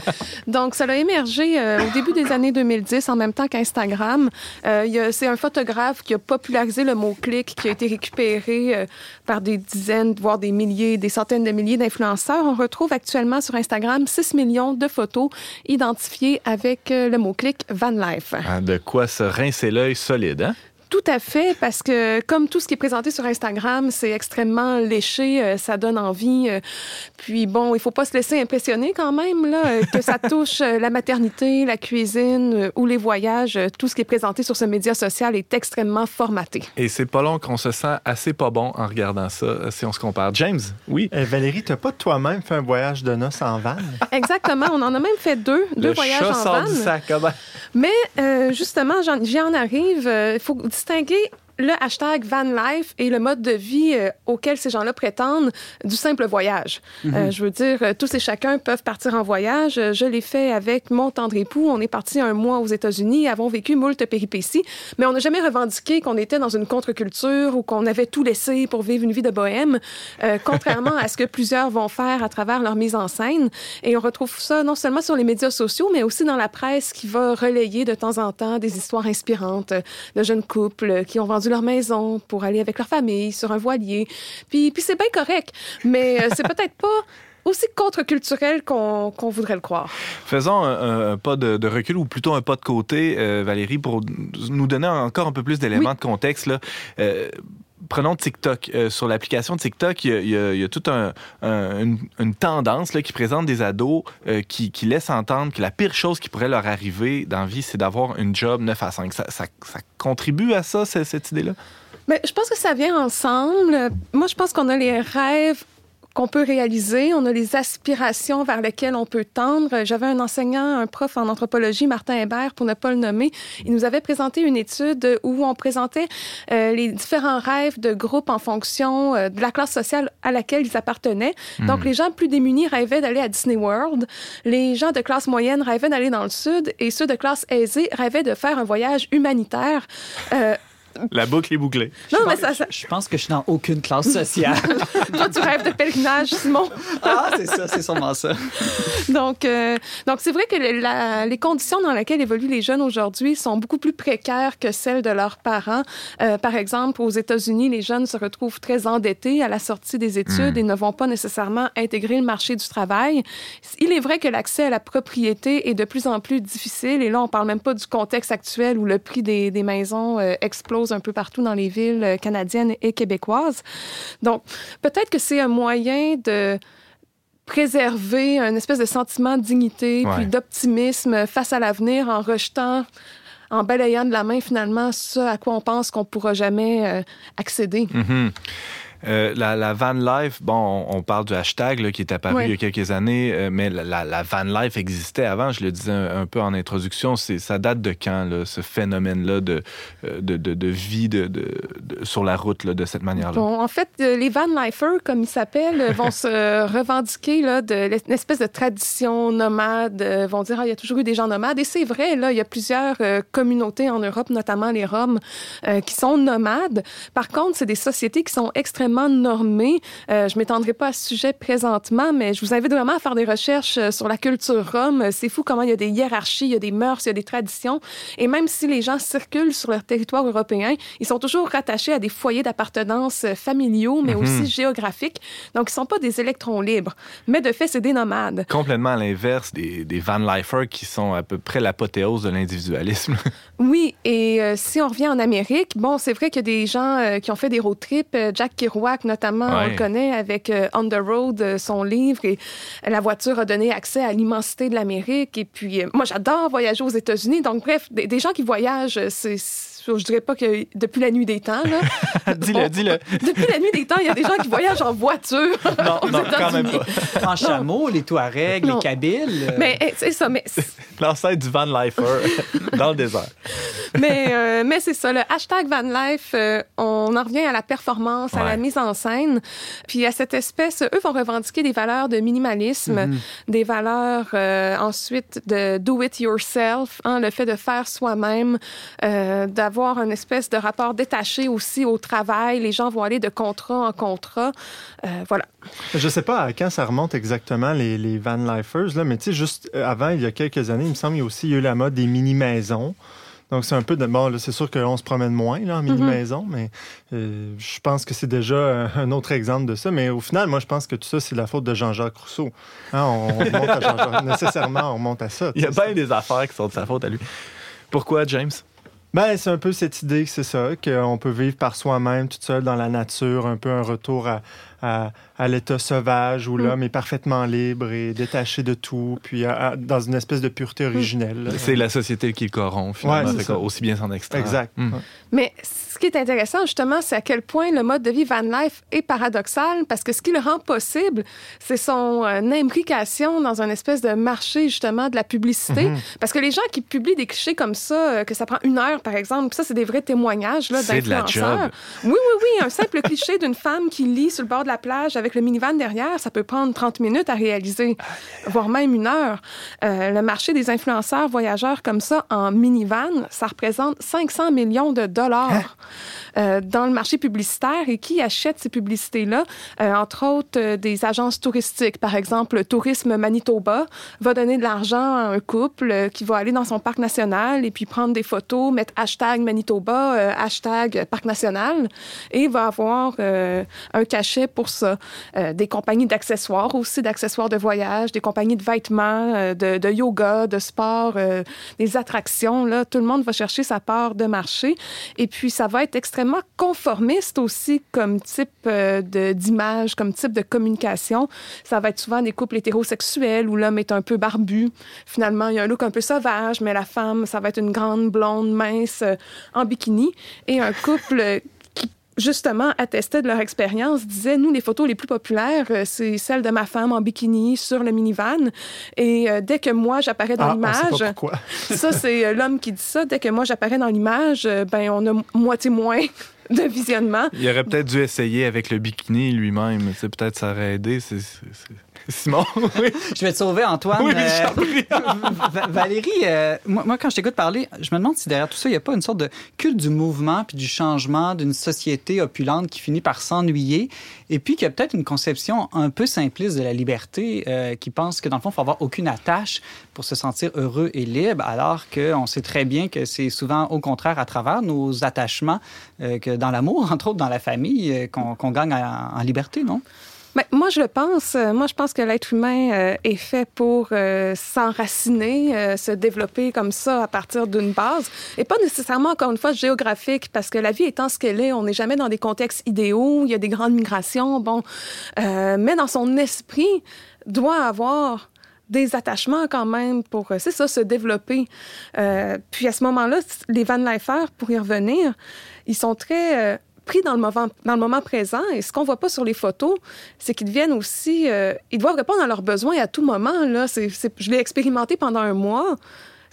Speaker 5: Donc, ça a émergé euh, au début des années 2010, en même temps qu'Instagram. Euh, c'est un photographe qui a popularisé le mot-clic, qui a été récupéré euh, par des dizaines, voire des milliers, des centaines de milliers d'influenceurs. On retrouve actuellement sur Instagram 6 millions de photos identifiées avec le mot-clic Van Life.
Speaker 2: Ah, de quoi se rincer l'œil solide, hein?
Speaker 5: Tout à fait, parce que comme tout ce qui est présenté sur Instagram, c'est extrêmement léché, euh, ça donne envie. euh, puis bon, il faut pas se laisser impressionner quand même, là, euh, que ça touche euh, la maternité, la cuisine euh, ou les voyages. euh, Tout ce qui est présenté sur ce média social est extrêmement formaté.
Speaker 2: Et c'est pas long qu'on se sent assez pas bon en regardant ça, si on se compare. James, oui?
Speaker 3: Valérie, t'as pas toi-même fait un voyage de noces en van?
Speaker 5: Exactement, on en a même fait deux, deux
Speaker 2: le
Speaker 5: voyages
Speaker 2: chat
Speaker 5: en
Speaker 2: sort
Speaker 5: van.
Speaker 2: du sac. ah ben.
Speaker 5: Mais euh, justement, j'en- j'y en arrive. Il faut distinguer le hashtag van life et le mode de vie euh, auquel ces gens-là prétendent du simple voyage. Euh, je veux dire, euh, tous et chacun peuvent partir en voyage. Je l'ai fait avec mon tendre époux. On est parti un mois aux États-Unis, avons vécu moult péripéties, mais on n'a jamais revendiqué qu'on était dans une contre-culture ou qu'on avait tout laissé pour vivre une vie de bohème, euh, contrairement à ce que plusieurs vont faire à travers leur mise en scène. Et on retrouve ça non seulement sur les médias sociaux, mais aussi dans la presse qui va relayer de temps en temps des histoires inspirantes de jeunes couples qui ont vendu leur maison pour aller avec leur famille sur un voilier. Puis, puis c'est bien correct, mais euh, c'est peut-être pas aussi contre-culturel qu'on qu'on voudrait le croire.
Speaker 2: Faisons un, un- un pas de, de recul ou plutôt un pas de côté, euh, Valérie, pour nous donner encore un peu plus d'éléments
Speaker 5: Oui.
Speaker 2: de contexte. Là. Euh, Prenons TikTok. Euh, sur l'application TikTok, il y a, toute un- un- une, tendance là, qui présente des ados euh, qui, laissent entendre que la pire chose qui pourrait leur arriver dans la vie, c'est d'avoir une job 9 à 5. Ça, contribue à ça, c'est- cette idée-là?
Speaker 5: Mais je pense que ça vient ensemble. Moi, je pense qu'on a les rêves qu'on peut réaliser, on a les aspirations vers lesquelles on peut tendre. J'avais un enseignant, un prof en anthropologie, Martin Hébert, pour ne pas le nommer. Il nous avait présenté une étude où on présentait euh, les différents rêves de groupes en fonction euh, de la classe sociale à laquelle ils appartenaient. Donc,
Speaker 2: Hmm.
Speaker 5: les gens plus démunis rêvaient d'aller à Disney World. Les gens de classe moyenne rêvaient d'aller dans le sud et ceux de classe aisée rêvaient de faire un voyage humanitaire. Euh,
Speaker 2: La boucle est bouclée.
Speaker 5: non,
Speaker 6: Je
Speaker 5: mais
Speaker 6: pense-
Speaker 5: ça, ça-
Speaker 6: Je pense que je suis dans aucune classe sociale.
Speaker 5: toi, tu rêves de pèlerinage, Simon?
Speaker 6: ah, c'est ça, c'est sûrement ça.
Speaker 5: Donc, euh, donc c'est vrai que le- la- les conditions dans lesquelles évoluent les jeunes aujourd'hui sont beaucoup plus précaires que celles de leurs parents. Euh, par exemple, aux États-Unis, les jeunes se retrouvent très endettés à la sortie des études et ne vont pas nécessairement intégrer le marché du travail. Il est vrai que l'accès à la propriété est de plus en plus difficile. Et là, on parle même pas du contexte actuel où le prix des, des maisons euh, explose un peu partout dans les villes euh, canadiennes et québécoises. Donc, peut-être que c'est un moyen de préserver un espèce de sentiment de dignité
Speaker 2: Ouais.
Speaker 5: puis d'optimisme face à l'avenir en rejetant en balayant de la main finalement ce à quoi on pense qu'on pourra jamais euh, accéder.
Speaker 2: Mhm. Euh, la, la van life, bon, on, on parle du hashtag là, qui est apparu
Speaker 5: Oui.
Speaker 2: il y a quelques années, euh, mais la, la- la van life existait avant. Je le disais un, un peu en introduction. Ça date de quand là, ce phénomène-là de, euh, de, de, de vie de, sur la route là, de cette manière-là?
Speaker 5: Bon, en fait, les Van Lifers, comme ils s'appellent, vont se revendiquer là, de l'es- une espèce de tradition nomade, vont dire ah, il y a toujours eu des gens nomades. Et c'est vrai, là, il y a plusieurs communautés en Europe, notamment les Roms, euh, qui sont nomades. Par contre, c'est des sociétés qui sont extrêmement normées. Euh, je m'étendrai pas à ce sujet présentement, mais je vous invite vraiment à faire des recherches euh, sur la culture rome. C'est fou comment il y a des hiérarchies, il y a des mœurs, il y a des traditions. Et même si les gens circulent sur leur territoire européen, ils sont toujours rattachés à des foyers d'appartenance euh, familiaux, mais aussi géographiques. Donc, ils sont pas des électrons libres. Mais de fait, c'est des nomades.
Speaker 2: Complètement à l'inverse des, des van lifers qui sont à peu près l'apothéose de l'individualisme.
Speaker 5: Oui, et euh, si on revient en Amérique, bon, c'est vrai qu'il y a des gens euh, qui ont fait des road trips. Jack Kerouac, notamment, on le connaît avec euh, On the Road, euh, son livre, et la voiture a donné accès à l'immensité de l'Amérique. Et puis, euh, moi, j'adore voyager aux États-Unis. Donc, bref, des, des gens qui voyagent, c'est- je dirais pas que depuis la nuit des temps, là.
Speaker 2: dis-le, dis-le.
Speaker 5: Depuis la nuit des temps, il y a des gens qui voyagent en voiture.
Speaker 2: Non, non, quand même pas.
Speaker 6: En chameau, les Touaregs, les Kabyles. euh,
Speaker 5: Mais eh, c'est ça, mais
Speaker 2: L'ancêtre du van lifer dans le désert.
Speaker 5: Mais, euh, mais c'est ça, le hashtag Van Life, euh, on en revient à la performance, à la mise en scène, puis à cette espèce, eux vont revendiquer des valeurs de minimalisme, des valeurs euh, ensuite de do it yourself, hein, le fait de faire soi-même, euh, d'avoir une espèce de rapport détaché aussi au travail. Les gens vont aller de contrat en contrat. Euh, voilà.
Speaker 3: Je sais pas à quand ça remonte exactement, les, les van lifers, là, mais tu sais, juste euh, avant, il y a quelques années, il me semble, il y a aussi eu la mode des mini-maisons. Donc, c'est un peu de. Bon, là, c'est sûr qu'on se promène moins là, en mini-maison, mais euh, je pense que c'est déjà un, autre exemple de ça. Mais au final, moi, je pense que tout ça, c'est la faute de Jean-Jacques Rousseau. Hein, on, on remonte à Jean-Jacques. Nécessairement, on remonte à ça.
Speaker 2: Il y a bien des affaires qui sont de sa faute à lui. Pourquoi, James?
Speaker 3: Ben, c'est un peu cette idée, c'est ça, qu'on peut vivre par soi-même, toute seule dans la nature, un peu un retour à, à, à l'état sauvage où l'homme est parfaitement libre et détaché de tout, puis à- à- dans une espèce de pureté originelle. là.
Speaker 2: C'est la société qui le corrompt, finalement.
Speaker 3: Ouais, c'est
Speaker 2: aussi bien s'en extraire.
Speaker 3: Exact. Ouais.
Speaker 5: Mais ce qui est intéressant, justement, c'est à quel point le mode de vie van life est paradoxal, parce que ce qui le rend possible, c'est son euh, imbrication dans un espèce de marché, justement, de la publicité.
Speaker 2: Mhm.
Speaker 5: Parce que les gens qui publient des clichés comme ça, euh, que ça prend une heure, par exemple, puis ça, c'est des vrais témoignages d'influenceurs. Oui, oui, oui. Un simple cliché d'une femme qui lit sur le bord de la plage avec le minivan derrière, ça peut prendre 30 minutes à réaliser, voire même une heure. Euh, le marché des influenceurs voyageurs comme ça en minivan, ça représente 500 millions de dollars euh, dans le marché publicitaire. Et qui achète ces publicités-là? Euh, entre autres, euh, des agences touristiques. Par exemple, le Tourisme Manitoba va donner de l'argent à un couple qui va aller dans son parc national et puis prendre des photos, mettre hashtag Manitoba, hashtag parc national, et va avoir un cachet pour ça. Des compagnies d'accessoires aussi, d'accessoires de voyage, des compagnies de vêtements, de, de yoga, de sport, euh, des attractions. Là, tout le monde va chercher sa part de marché. Et puis, ça va être extrêmement conformiste aussi comme type euh, d'image, comme type de communication. Ça va être souvent des couples hétérosexuels où l'homme est un peu barbu. Finalement, il y a un look un peu sauvage, mais la femme, ça va être une grande blonde mince euh, en bikini. Et un couple justement, attestaient de leur expérience, disaient, nous, les photos les plus populaires, euh, c'est celles de ma femme en bikini sur le minivan. Et euh, dès que moi, j'apparais dans
Speaker 3: Ah,
Speaker 5: l'image, ça, c'est euh, l'homme qui dit ça, dès que moi, j'apparais dans l'image, ben, on a moitié moins de visionnement.
Speaker 2: Il aurait peut-être dû essayer avec le bikini lui-même. C'est peut-être ça aurait aidé. C'est- Simon, oui.
Speaker 6: Je vais te sauver, Antoine.
Speaker 2: Oui,
Speaker 6: Euh, Valérie, euh, moi, moi, quand je t'écoute parler, je me demande si derrière tout ça, il n'y a pas une sorte de culte du mouvement puis du changement d'une société opulente qui finit par s'ennuyer et puis qu'il y a peut-être une conception un peu simpliste de la liberté euh, qui pense que dans le fond, il faut avoir aucune attache pour se sentir heureux et libre, alors qu'on sait très bien que c'est souvent au contraire à travers nos attachements que dans l'amour, entre autres dans la famille, qu'on gagne en, en liberté, non?
Speaker 5: Ben, moi, je le pense. Euh, Moi, je pense que l'être humain euh, est fait pour euh, s'enraciner, se développer comme ça à partir d'une base. Et pas nécessairement, encore une fois, géographique, parce que la vie étant ce qu'elle est, on n'est jamais dans des contextes idéaux, il y a des grandes migrations, bon. Mais dans son esprit, doit avoir des attachements quand même pour, c'est ça, se développer. Puis à ce moment-là, les Van Leifer, pour y revenir, ils sont très... pris dans le moment, dans le moment présent. Et ce qu'on voit pas sur les photos, c'est qu'ils deviennent aussi... euh, ils doivent répondre à leurs besoins à tout moment. Là. Je l'ai expérimenté pendant un mois.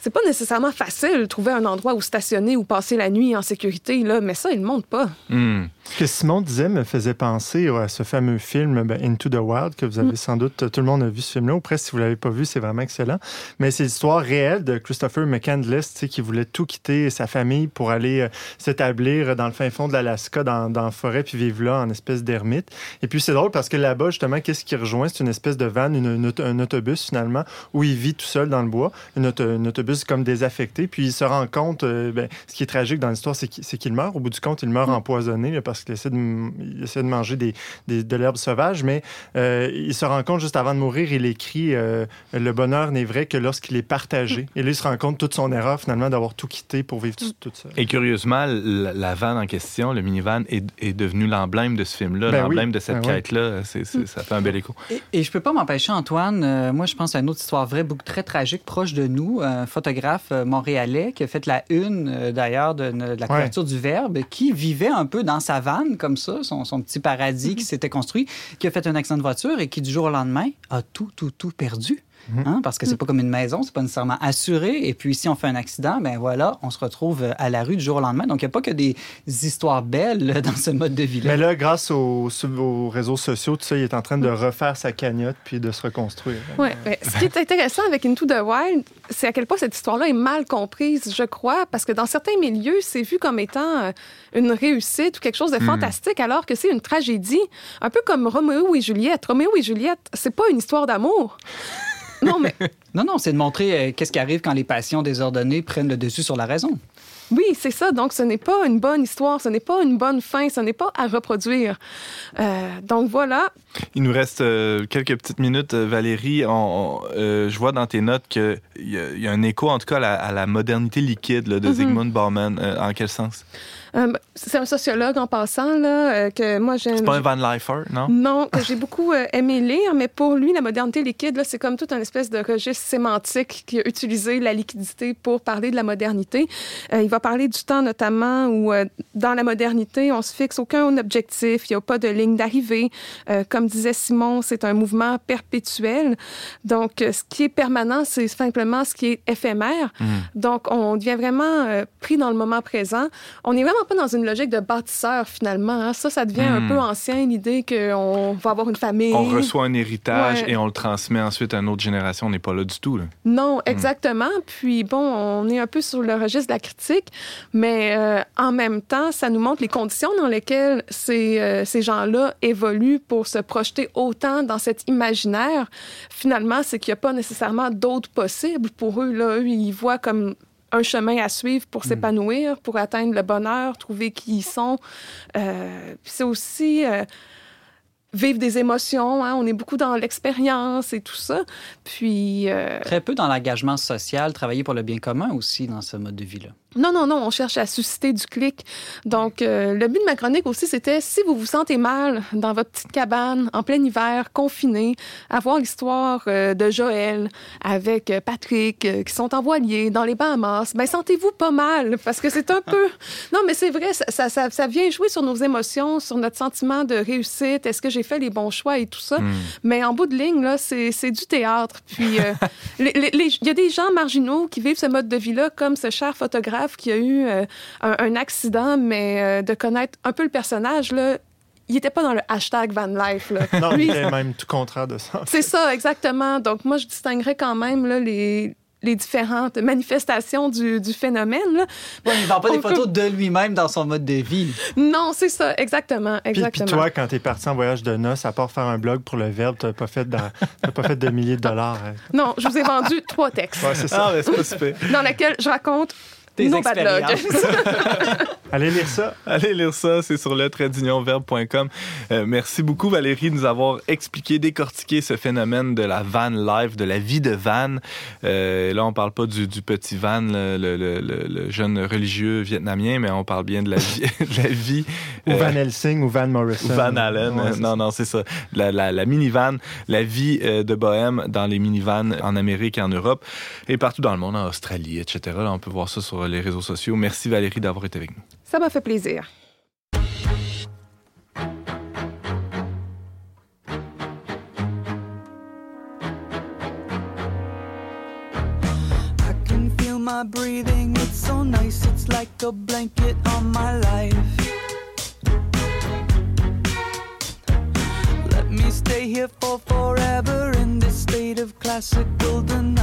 Speaker 5: C'est pas nécessairement facile de trouver un endroit où stationner ou passer la nuit en sécurité, là, mais ça, ils ne montrent pas.
Speaker 2: Hmm.
Speaker 3: Ce que Simon disait me faisait penser à ce fameux film ben, Into the Wild que vous avez sans doute, tout le monde a vu ce film-là, ou presque si vous l'avez pas vu, c'est vraiment excellent. Mais c'est l'histoire réelle de Christopher McCandless, qui voulait tout quitter sa famille pour aller euh, s'établir dans le fin fond de l'Alaska, dans, dans la forêt, puis vivre là en espèce d'ermite. Et puis c'est drôle parce que là-bas, justement, qu'est-ce qui rejoint? C'est une espèce de van, une- une un autobus finalement, où il vit tout seul dans le bois, un autobus comme désaffecté. Puis il se rend compte, euh, ben, ce qui est tragique dans l'histoire, c'est qu'il meurt. Au bout du compte, il meurt empoisonné là, parce qu'il essaie de, m- il essaie de manger des, des- de l'herbe sauvage. Mais euh, il se rend compte juste avant de mourir, il écrit euh, Le bonheur n'est vrai que lorsqu'il est partagé. Et là, il se rend compte toute son erreur finalement d'avoir tout quitté pour vivre tout, tout seul.
Speaker 2: Et curieusement, la, la van en question, le minivan, est, est devenu l'emblème de ce film-là,
Speaker 3: Ben
Speaker 2: l'emblème
Speaker 3: oui,
Speaker 2: de cette
Speaker 3: ben
Speaker 2: quête-là. Ça fait un bel écho.
Speaker 6: Et, et je peux pas m'empêcher, Antoine, euh, moi je pense à une autre histoire vraie, beaucoup très tragique, proche de nous, un photographe montréalais qui a fait la une euh, d'ailleurs de, de la couverture du Verbe, qui vivait un peu dans sa vanne comme ça, son, son petit paradis qui s'était construit, qui a fait un accident de voiture et qui du jour au lendemain a tout, tout, tout perdu. Hein, parce que c'est pas comme une maison, c'est pas nécessairement assuré. Et puis, si on fait un accident, ben voilà, on se retrouve euh, à la rue du jour au lendemain. Donc, il n'y a pas que des histoires belles là, dans ce mode de vie-là.
Speaker 3: Mais là, grâce aux, aux réseaux sociaux, tout ça, il est en train de refaire sa cagnotte puis de se reconstruire.
Speaker 5: Ouais. ouais. Ce qui est intéressant avec Into the Wild, c'est à quel point cette histoire-là est mal comprise, je crois, parce que dans certains milieux, c'est vu comme étant euh, une réussite ou quelque chose de fantastique, alors que c'est une tragédie. Un peu comme Roméo et Juliette. Roméo et Juliette, c'est pas une histoire d'amour. Non, mais
Speaker 6: Non, non, c'est de montrer euh, qu'est-ce qui arrive quand les passions désordonnées prennent le dessus sur la raison.
Speaker 5: oui, c'est ça. Donc, ce n'est pas une bonne histoire, ce n'est pas une bonne fin, ce n'est pas à reproduire. Euh, donc, voilà.
Speaker 2: Il nous reste euh, quelques petites minutes, euh, Valérie. On, on- euh, je vois dans tes notes qu'il y, a- il y a un écho, en tout cas, à la, à la modernité liquide là, de
Speaker 5: Mhm.
Speaker 2: Zygmunt Bauman. Euh, en quel sens?
Speaker 5: C'est un sociologue en passant, là, que moi, j'aime.
Speaker 2: C'est pas un Van Leifer, non?
Speaker 5: Non, que j'ai beaucoup aimé lire, mais pour lui, la modernité liquide, c'est comme tout un espèce de registre sémantique qui a utilisé la liquidité pour parler de la modernité. Il va parler du temps notamment où, dans la modernité, on se fixe aucun objectif, il n'y a pas de ligne d'arrivée. Comme disait Simon, c'est un mouvement perpétuel. Donc, euh, ce qui est permanent, c'est simplement ce qui est éphémère. Donc, on devient vraiment euh, pris dans le moment présent. On n'est vraiment pas dans une logique de bâtisseur, finalement. hein. Ça, ça devient un
Speaker 2: Hmm.
Speaker 5: peu ancien, l'idée qu'on va avoir une famille.
Speaker 2: On reçoit un héritage
Speaker 5: Ouais.
Speaker 2: et on le transmet ensuite à une autre génération. On n'est pas là du tout. Là.
Speaker 5: Non, exactement. Puis bon, on est un peu sur le registre de la critique, mais euh, en même temps, ça nous montre les conditions dans lesquelles ces, euh, ces gens-là évoluent pour se projeter autant dans cet imaginaire. Finalement, c'est qu'il n'y a pas nécessairement d'autres possibles pour eux. Là. Eux, ils voient comme un chemin à suivre pour s'épanouir, pour atteindre le bonheur, trouver qui ils sont. Euh, c'est aussi... euh, vivre des émotions, hein. on est beaucoup dans l'expérience et tout ça. Puis, euh,
Speaker 6: Très peu dans l'engagement social, travailler pour le bien commun aussi dans ce mode de vie-là.
Speaker 5: Non, non, non, on cherche à susciter du clic. Donc, euh, le but de ma chronique aussi, c'était si vous vous sentez mal dans votre petite cabane, en plein hiver, confiné, à voir l'histoire euh, de Joël avec euh, Patrick, euh, qui sont en voilier dans les Bahamas, ben sentez-vous pas mal, parce que c'est un peu... Non, mais c'est vrai, ça, ça, ça, ça vient jouer sur nos émotions, sur notre sentiment de réussite, est-ce que j'ai fait les bons choix et tout ça.
Speaker 2: Hmm.
Speaker 5: Mais en bout de ligne, là, c'est du théâtre. Puis, il y a des gens marginaux qui vivent ce mode de vie-là, comme ce cher photographe qui a eu euh, un, un accident, mais euh, de connaître un peu le personnage, là, il n'était pas dans le hashtag van life. Là.
Speaker 3: Non,
Speaker 5: Lui,
Speaker 3: il est même tout contraire de ça.
Speaker 5: c'est ça, exactement. Donc, moi, je distinguerais quand même là, les, les différentes manifestations du, du phénomène. Là.
Speaker 6: Ouais, il ne vend pas des photos de lui-même dans son mode de vie.
Speaker 5: Non, c'est ça, exactement.
Speaker 3: Puis, puis
Speaker 5: exactement.
Speaker 3: toi, quand t'es parti en voyage de noces, à part faire un blog pour le Verbe, t'as pas fait de, t'as pas fait de milliers de dollars. hein.
Speaker 5: Non, je vous ai vendu trois textes
Speaker 3: Ouais, c'est ça.
Speaker 2: Ah, mais c'est pas super.
Speaker 5: dans lesquels je raconte
Speaker 6: Tes
Speaker 5: luck.
Speaker 6: expériences.
Speaker 3: Allez lire ça.
Speaker 2: Allez lire ça, c'est sur le traitdunionverbe.com. Euh, merci beaucoup Valérie de nous avoir expliqué, décortiqué ce phénomène de la van life, de la vie de van. Euh, là, on parle pas du, du petit van, le, le- le- le- le jeune religieux vietnamien, mais on parle bien de la vie. de la vie
Speaker 3: Ou
Speaker 2: euh,
Speaker 3: Van Helsing ou Van Morrison.
Speaker 2: ou Van Allen.
Speaker 3: Ouais,
Speaker 2: non, non, c'est ça. La, la, la minivan, la vie euh, de bohème dans les minivans en Amérique et en Europe et partout dans le monde, en Australie, etc. Là, on peut voir ça sur les réseaux sociaux. Merci Valérie d'avoir été avec nous.
Speaker 5: Ça m'a fait plaisir.
Speaker 7: I can feel my breathing, it's so nice, it's like a blanket on my life. Let me stay here for forever in this state of classical denial.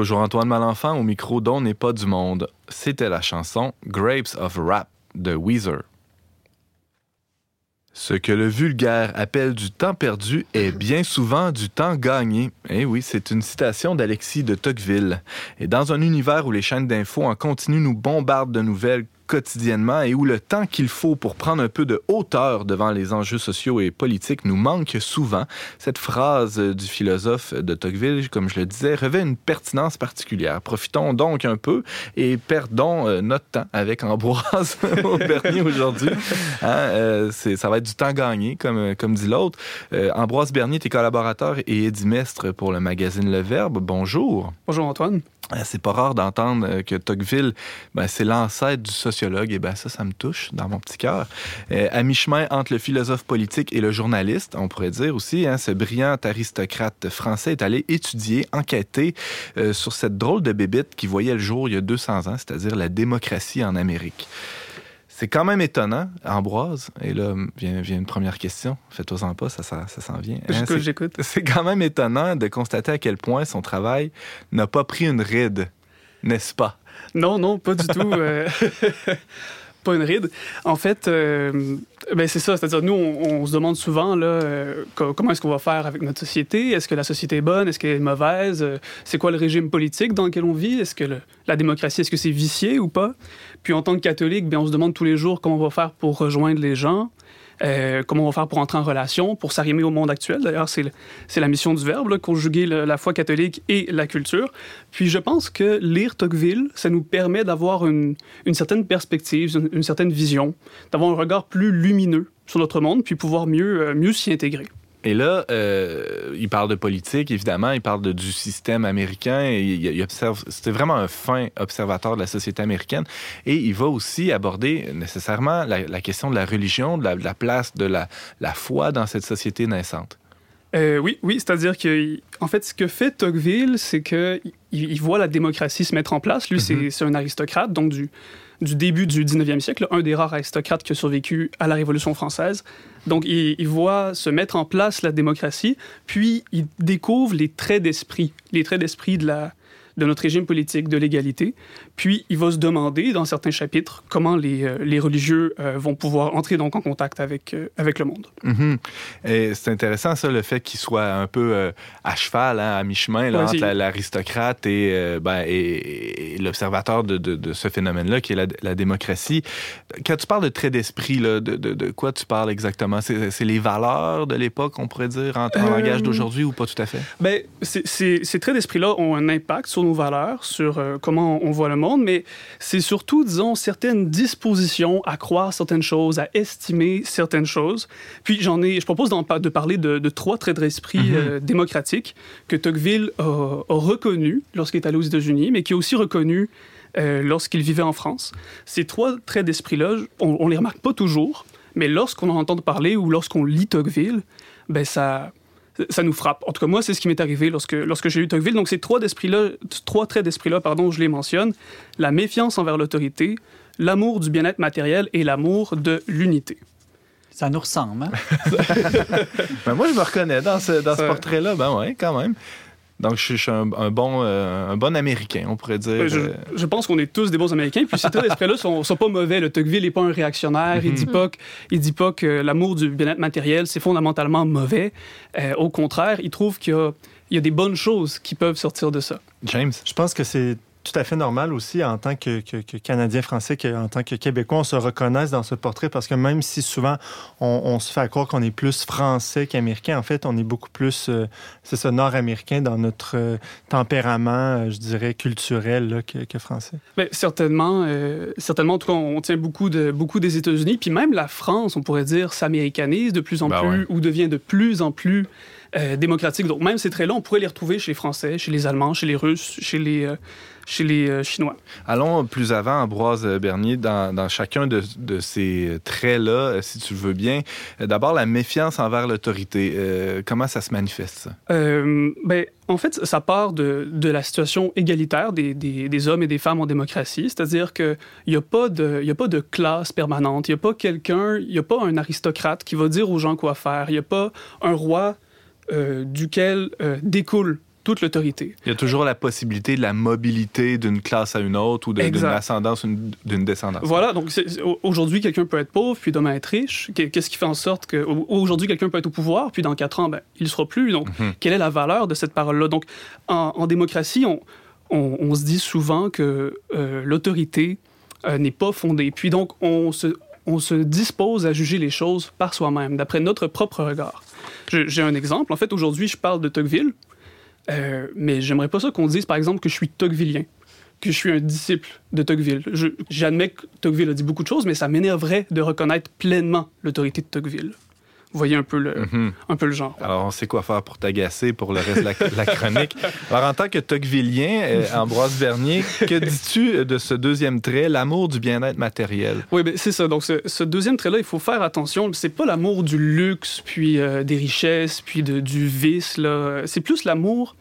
Speaker 2: Toujours Antoine Malenfant au micro dont n'est pas du monde. C'était la chanson Grapes of Rap de Weezer. Ce que le vulgaire appelle du temps perdu est bien souvent du temps gagné. Eh oui, c'est une citation d'Alexis de Tocqueville. Et dans un univers où les chaînes d'infos en continu nous bombardent de nouvelles quotidiennement et où le temps qu'il faut pour prendre un peu de hauteur devant les enjeux sociaux et politiques nous manque souvent. Cette phrase du philosophe de Tocqueville, comme je le disais, revêt une pertinence particulière. Profitons donc un peu et perdons euh, notre temps avec Ambroise Bernier aujourd'hui. Hein, euh, ça va être du temps gagné, comme, comme dit l'autre. Euh, Ambroise Bernier, tes collaborateur et édimestre pour le magazine Le Verbe. Bonjour.
Speaker 4: Bonjour Antoine.
Speaker 2: Euh, c'est pas rare d'entendre euh, que Tocqueville, ben, c'est l'ancêtre du sociologue. Et ben ça, ça me touche dans mon petit cœur. Euh, à mi-chemin entre le philosophe politique et le journaliste, on pourrait dire aussi, hein, ce brillant aristocrate français est allé étudier, enquêter sur cette drôle de bébite qui voyait le jour il y a 200 ans, c'est-à-dire la démocratie en Amérique. C'est quand même étonnant, Ambroise. Et là vient, vient une première question. Fais-toi-en pas, ça, ça, ça s'en vient.
Speaker 4: Hein, j'écoute.
Speaker 2: C'est quand même étonnant de constater à quel point son travail n'a pas pris une ride, n'est-ce pas?
Speaker 4: Non, non, pas du tout. Euh, pas une ride. En fait, euh, ben c'est ça. C'est-à-dire, nous, on, se demande souvent là, euh, comment est-ce qu'on va faire avec notre société? Est-ce que la société est bonne? Est-ce qu'elle est mauvaise? c'est quoi le régime politique dans lequel on vit? Est-ce que la démocratie, est-ce que c'est vicié ou pas? Puis en tant que catholique, bien, on se demande tous les jours comment on va faire pour rejoindre les gens. Euh, comment on va faire pour entrer en relation, pour s'arrimer au monde actuel. D'ailleurs, c'est la mission du Verbe, conjuguer la foi catholique et la culture. Puis je pense que lire Tocqueville, ça nous permet d'avoir une, certaine perspective, une, une certaine vision, d'avoir un regard plus lumineux sur notre monde, puis pouvoir mieux, euh, mieux s'y intégrer.
Speaker 2: Et là, euh, il parle de politique, évidemment, il parle de, du système américain, et il, observe, c'était vraiment un fin observateur de la société américaine, et il va aussi aborder nécessairement la, question de la religion, de la, place de la, la, foi dans cette société naissante.
Speaker 4: Euh, oui, oui, c'est-à-dire que, en fait, ce que fait Tocqueville, c'est que il, voit la démocratie se mettre en place. Lui, mm-hmm. c'est un aristocrate, donc du, du début du 19e siècle, un des rares aristocrates qui a survécu à la Révolution française. Donc, il, voit se mettre en place la démocratie, puis il découvre les traits d'esprit, les traits d'esprit de notre régime politique, de l'égalité. Puis, il va se demander, dans certains chapitres, comment les, euh, les religieux euh, vont pouvoir entrer donc en contact avec, euh, avec le monde.
Speaker 2: Et c'est intéressant, ça, le fait qu'il soit un peu à cheval, hein, à mi-chemin, entre l'aristocrate et, ben, et, l'observateur de, de, ce phénomène-là, qui est la, la, démocratie. Quand tu parles de trait d'esprit, de, de, quoi tu parles exactement? C'est les valeurs de l'époque, on pourrait dire, en, en langage d'aujourd'hui, ou pas tout à fait?
Speaker 4: Ben, ces traits d'esprit-là ont un impact sur nos valeurs, sur comment on voit le monde mais c'est surtout, disons, certaines dispositions à croire certaines choses, à estimer certaines choses. Puis j'en ai, je propose de parler de, trois traits d'esprit mhm. euh, démocratiques que Tocqueville a, reconnu lorsqu'il est allé aux États-Unis, mais qui a aussi reconnu euh, lorsqu'il vivait en France. Ces trois traits d'esprit-là, on, ne les remarque pas toujours, mais lorsqu'on en entend parler ou lorsqu'on lit Tocqueville, ben ça, ça nous frappe. En tout cas, moi, c'est ce qui m'est arrivé lorsque, lorsque j'ai lu Tocqueville. Donc, ces trois, là trois traits d'esprit-là, pardon, je les mentionne. La méfiance envers l'autorité, l'amour du bien-être matériel et l'amour de l'unité.
Speaker 6: Ça nous ressemble, hein?
Speaker 2: ben, moi, je me reconnais dans ce, dans ce portrait-là. Ben ouais, quand même. Donc, je suis un, bon, euh, un bon Américain, on pourrait dire.
Speaker 4: Je, euh. je pense qu'on est tous des bons Américains. Puis ces traits d'esprit-là sont, sont pas mauvais. Le Tocqueville n'est pas un réactionnaire. Il dit mhm. pas il dit pas que l'amour du bien-être matériel, c'est fondamentalement mauvais. Euh, au contraire, il trouve qu'il y, y a des bonnes choses qui peuvent sortir de ça.
Speaker 2: James?
Speaker 3: Je pense que c'est tout à fait normal aussi en tant que, que, Canadien français, en tant que Québécois, on se reconnaisse dans ce portrait parce que même si souvent on, se fait croire qu'on est plus français qu'américain, en fait, on est beaucoup plus, euh, c'est ça, nord-américain dans notre euh, tempérament, euh, je dirais, culturel que, français.
Speaker 4: Mais certainement, certainement, en tout cas, on tient beaucoup, de, beaucoup des États-Unis, puis même la France, on pourrait dire, s'américanise de plus en ben plus ou devient de plus en plus démocratique. Donc même ces traits-là, on pourrait les retrouver chez les Français, chez les Allemands, chez les Russes, chez les chez les euh, Chinois.
Speaker 2: Allons plus avant, Ambroise Bernier, dans, chacun de, ces traits-là, euh, si tu le veux bien. Euh, d'abord, la méfiance envers l'autorité. comment ça se manifeste, ça?
Speaker 4: ben, en fait, ça part de, la situation égalitaire des, hommes et des femmes en démocratie, c'est-à-dire qu'il n'y a, pas de, a pas de classe permanente, il n'y a pas quelqu'un, il n'y a pas un aristocrate qui va dire aux gens quoi faire, il n'y a pas un roi duquel découle toute l'autorité.
Speaker 2: Il y a toujours la possibilité de la mobilité d'une classe à une autre ou d'une ascendance, d'une descendance.
Speaker 4: Voilà, donc aujourd'hui, quelqu'un peut être pauvre, puis demain être riche. Qu'est-ce qui fait en sorte que aujourd'hui, quelqu'un peut être au pouvoir, puis dans quatre ans, ben, il ne sera plus. Donc, mhm. quelle est la valeur de cette parole-là? Donc, en, démocratie, on, on, se dit souvent que euh, l'autorité euh, n'est pas fondée. Puis donc, on se, on se dispose à juger les choses par soi-même, d'après notre propre regard. J'ai un exemple. En fait, aujourd'hui, je parle de Tocqueville, euh, mais j'aimerais pas ça qu'on dise, par exemple, que je suis Tocquevillien, que je suis un disciple de Tocqueville. J'admets que Tocqueville a dit beaucoup de choses, mais ça m'énerverait de reconnaître pleinement l'autorité de Tocqueville. Vous voyez un peu le,
Speaker 2: Mhm.
Speaker 4: un peu le genre.
Speaker 2: Alors, on sait quoi faire pour t'agacer pour le reste de la, la chronique. Alors, en tant que Tocquevillien, euh, Ambroise Bernier, que dis-tu de ce deuxième trait, l'amour du bien-être matériel?
Speaker 4: Oui, ben, c'est ça. Donc, ce, ce deuxième trait-là, il faut faire attention. C'est pas l'amour du luxe, puis euh, des richesses, puis de- du vice. C'est plus l'amour.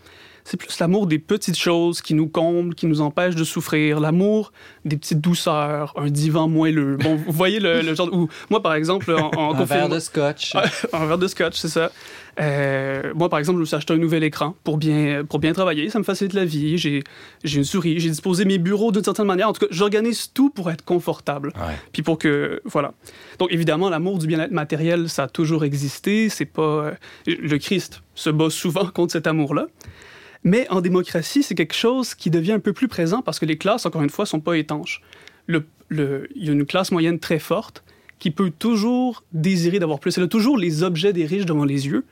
Speaker 4: C'est plus l'amour des petites choses qui nous comblent, qui nous empêchent de souffrir. L'amour des petites douceurs, un divan moelleux. Bon, vous voyez le, le genre. Où, moi, par exemple, en, en
Speaker 6: Un verre de scotch.
Speaker 4: un verre de scotch, c'est ça. Euh, moi, par exemple, je me suis acheté un nouvel écran pour bien, pour bien travailler. Ça me facilite la vie. J'ai j'ai une souris. J'ai disposé mes bureaux d'une certaine manière. En tout cas, j'organise tout pour être confortable.
Speaker 2: Ouais.
Speaker 4: Puis pour que. Voilà. Donc, évidemment, l'amour du bien-être matériel, ça a toujours existé. C'est pas. euh, le Christ se bat souvent contre cet amour-là. Mais en démocratie, c'est quelque chose qui devient un peu plus présent parce que les classes, encore une fois, sont pas étanches. Le, le- il y a une classe moyenne très forte qui peut toujours désirer d'avoir plus. Elle a toujours les objets des riches devant les yeux.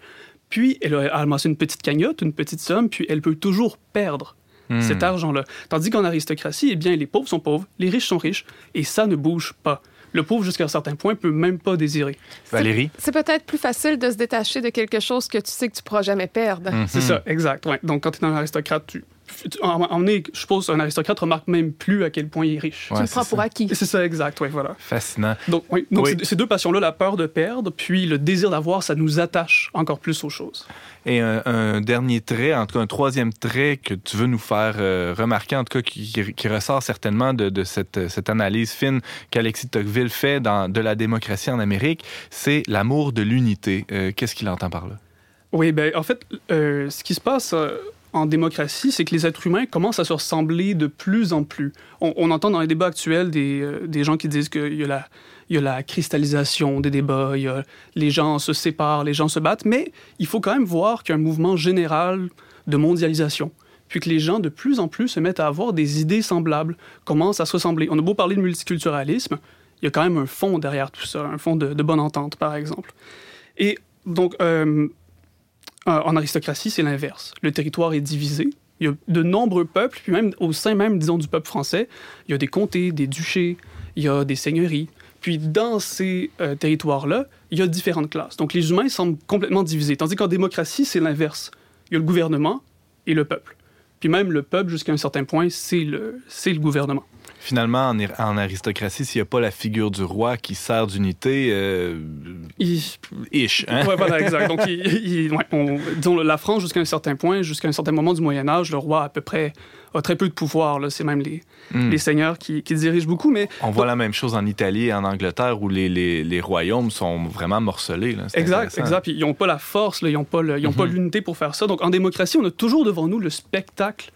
Speaker 4: Puis, elle a amassé une petite cagnotte, une petite somme, puis elle peut toujours perdre
Speaker 2: Hmm.
Speaker 4: cet argent-là. Tandis qu'en aristocratie, eh bien, les pauvres sont pauvres, les riches sont riches, et ça ne bouge pas. Le pauvre, jusqu'à un certain point, peut même pas désirer.
Speaker 2: Valérie?
Speaker 5: C'est peut-être plus facile de se détacher de quelque chose que tu sais que tu pourras jamais perdre.
Speaker 4: C'est ça, exact. Ouais. Donc, quand tu es un aristocrate, tu... est- je suppose un aristocrate remarque même plus à quel point il est riche.
Speaker 2: Ouais,
Speaker 5: tu le
Speaker 2: c'est
Speaker 5: prends pour
Speaker 2: ça.
Speaker 5: acquis.
Speaker 4: C'est ça, exact. Ouais, voilà.
Speaker 2: Fascinant.
Speaker 4: Donc, oui.
Speaker 2: Oui.
Speaker 4: ces deux passions-là, la peur de perdre, puis le désir d'avoir, ça nous attache encore plus aux choses.
Speaker 2: Et un, un dernier trait, en tout cas un troisième trait que tu veux nous faire euh, remarquer, en tout cas qui, qui- qui ressort certainement de, de cette, cette analyse fine qu'Alexis Tocqueville fait dans, de la démocratie en Amérique, c'est l'amour de l'unité. Euh, Qu'est-ce qu'il entend par là?
Speaker 4: Oui, ben, en fait, euh, ce qui se passe euh, en démocratie, c'est que les êtres humains commencent à se ressembler de plus en plus. On, entend dans les débats actuels des, euh, des gens qui disent qu'il y, a la- il y a la cristallisation des débats, les gens se séparent, les gens se battent, mais il faut quand même voir qu'il y a un mouvement général de mondialisation. Puis que les gens, de plus en plus, se mettent à avoir des idées semblables, commencent à se ressembler. On a beau parler de multiculturalisme, il y a quand même un fond derrière tout ça, un fond de, de bonne entente, par exemple. Et donc, euh, euh, en aristocratie, c'est l'inverse. Le territoire est divisé. Il y a de nombreux peuples, puis même au sein même, disons, du peuple français, il y a des comtés, des duchés, il y a des seigneuries. Puis dans ces euh, territoires-là, il y a différentes classes. Donc les humains semblent complètement divisés. Tandis qu'en démocratie, c'est l'inverse. Il y a le gouvernement et le peuple. Puis même le peuple, jusqu'à un certain point, c'est le, c'est le gouvernement.
Speaker 2: Finalement, en, en aristocratie, s'il n'y a pas la figure du roi qui sert d'unité, euh,
Speaker 4: Il-
Speaker 2: ish, hein?
Speaker 4: Ouais, voilà, exact. Donc, il- il- ouais, on- disons, la France, jusqu'à un certain point, jusqu'à un certain moment du Moyen Âge, le roi, à peu près, a très peu de pouvoir. là. C'est même les,
Speaker 2: Hmm.
Speaker 4: les seigneurs qui, qui dirigent beaucoup. Mais
Speaker 2: On voit la même chose en Italie et en Angleterre où les, les, les royaumes sont vraiment morcelés. là. C'est
Speaker 4: Exact, exact. Ils n'ont pas la force, là, ils n'ont pas
Speaker 2: Mhm.
Speaker 4: l'unité pour faire ça. Donc en démocratie, on a toujours devant nous le spectacle,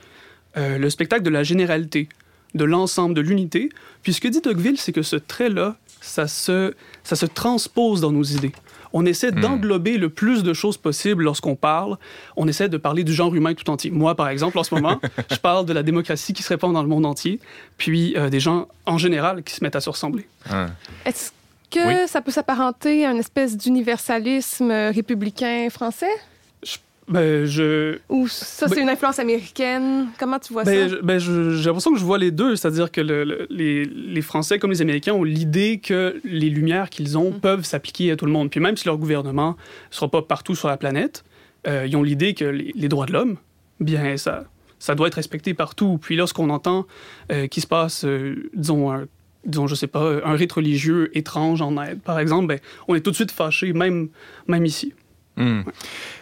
Speaker 4: euh, le spectacle de la généralité, de l'ensemble, de l'unité. Puis ce que dit Tocqueville, c'est que ce trait-là, ça se, ça se transpose dans nos idées. On essaie
Speaker 2: Mhm.
Speaker 4: d'englober le plus de choses possible lorsqu'on parle. On essaie de parler du genre humain tout entier. Moi, par exemple, en ce moment, je parle de la démocratie qui se répand dans le monde entier, puis euh, des gens en général qui se mettent à se ressembler.
Speaker 2: Hein.
Speaker 5: Est-ce que
Speaker 2: Oui.
Speaker 5: ça peut s'apparenter à une espèce d'universalisme euh, républicain français?
Speaker 4: Ben, je,
Speaker 5: Ou ça, c'est
Speaker 4: Ben-
Speaker 5: une influence américaine? Comment tu vois
Speaker 4: Ben,
Speaker 5: ça?
Speaker 4: ben, j'ai l'impression que je vois les deux, c'est-à-dire que le- le- les, les Français comme les Américains ont l'idée que les lumières qu'ils ont
Speaker 5: Mm.
Speaker 4: peuvent s'appliquer à tout le monde. Puis même si leur gouvernement ne sera pas partout sur la planète, euh, ils ont l'idée que les, les droits de l'homme, bien, ça, ça doit être respecté partout. Puis lorsqu'on entend euh, qu'il se passe, euh, disons, un, disons, je sais pas, un rite religieux étrange en aide, par exemple, ben, on est tout de suite fâché, même, même ici.
Speaker 2: Hmm.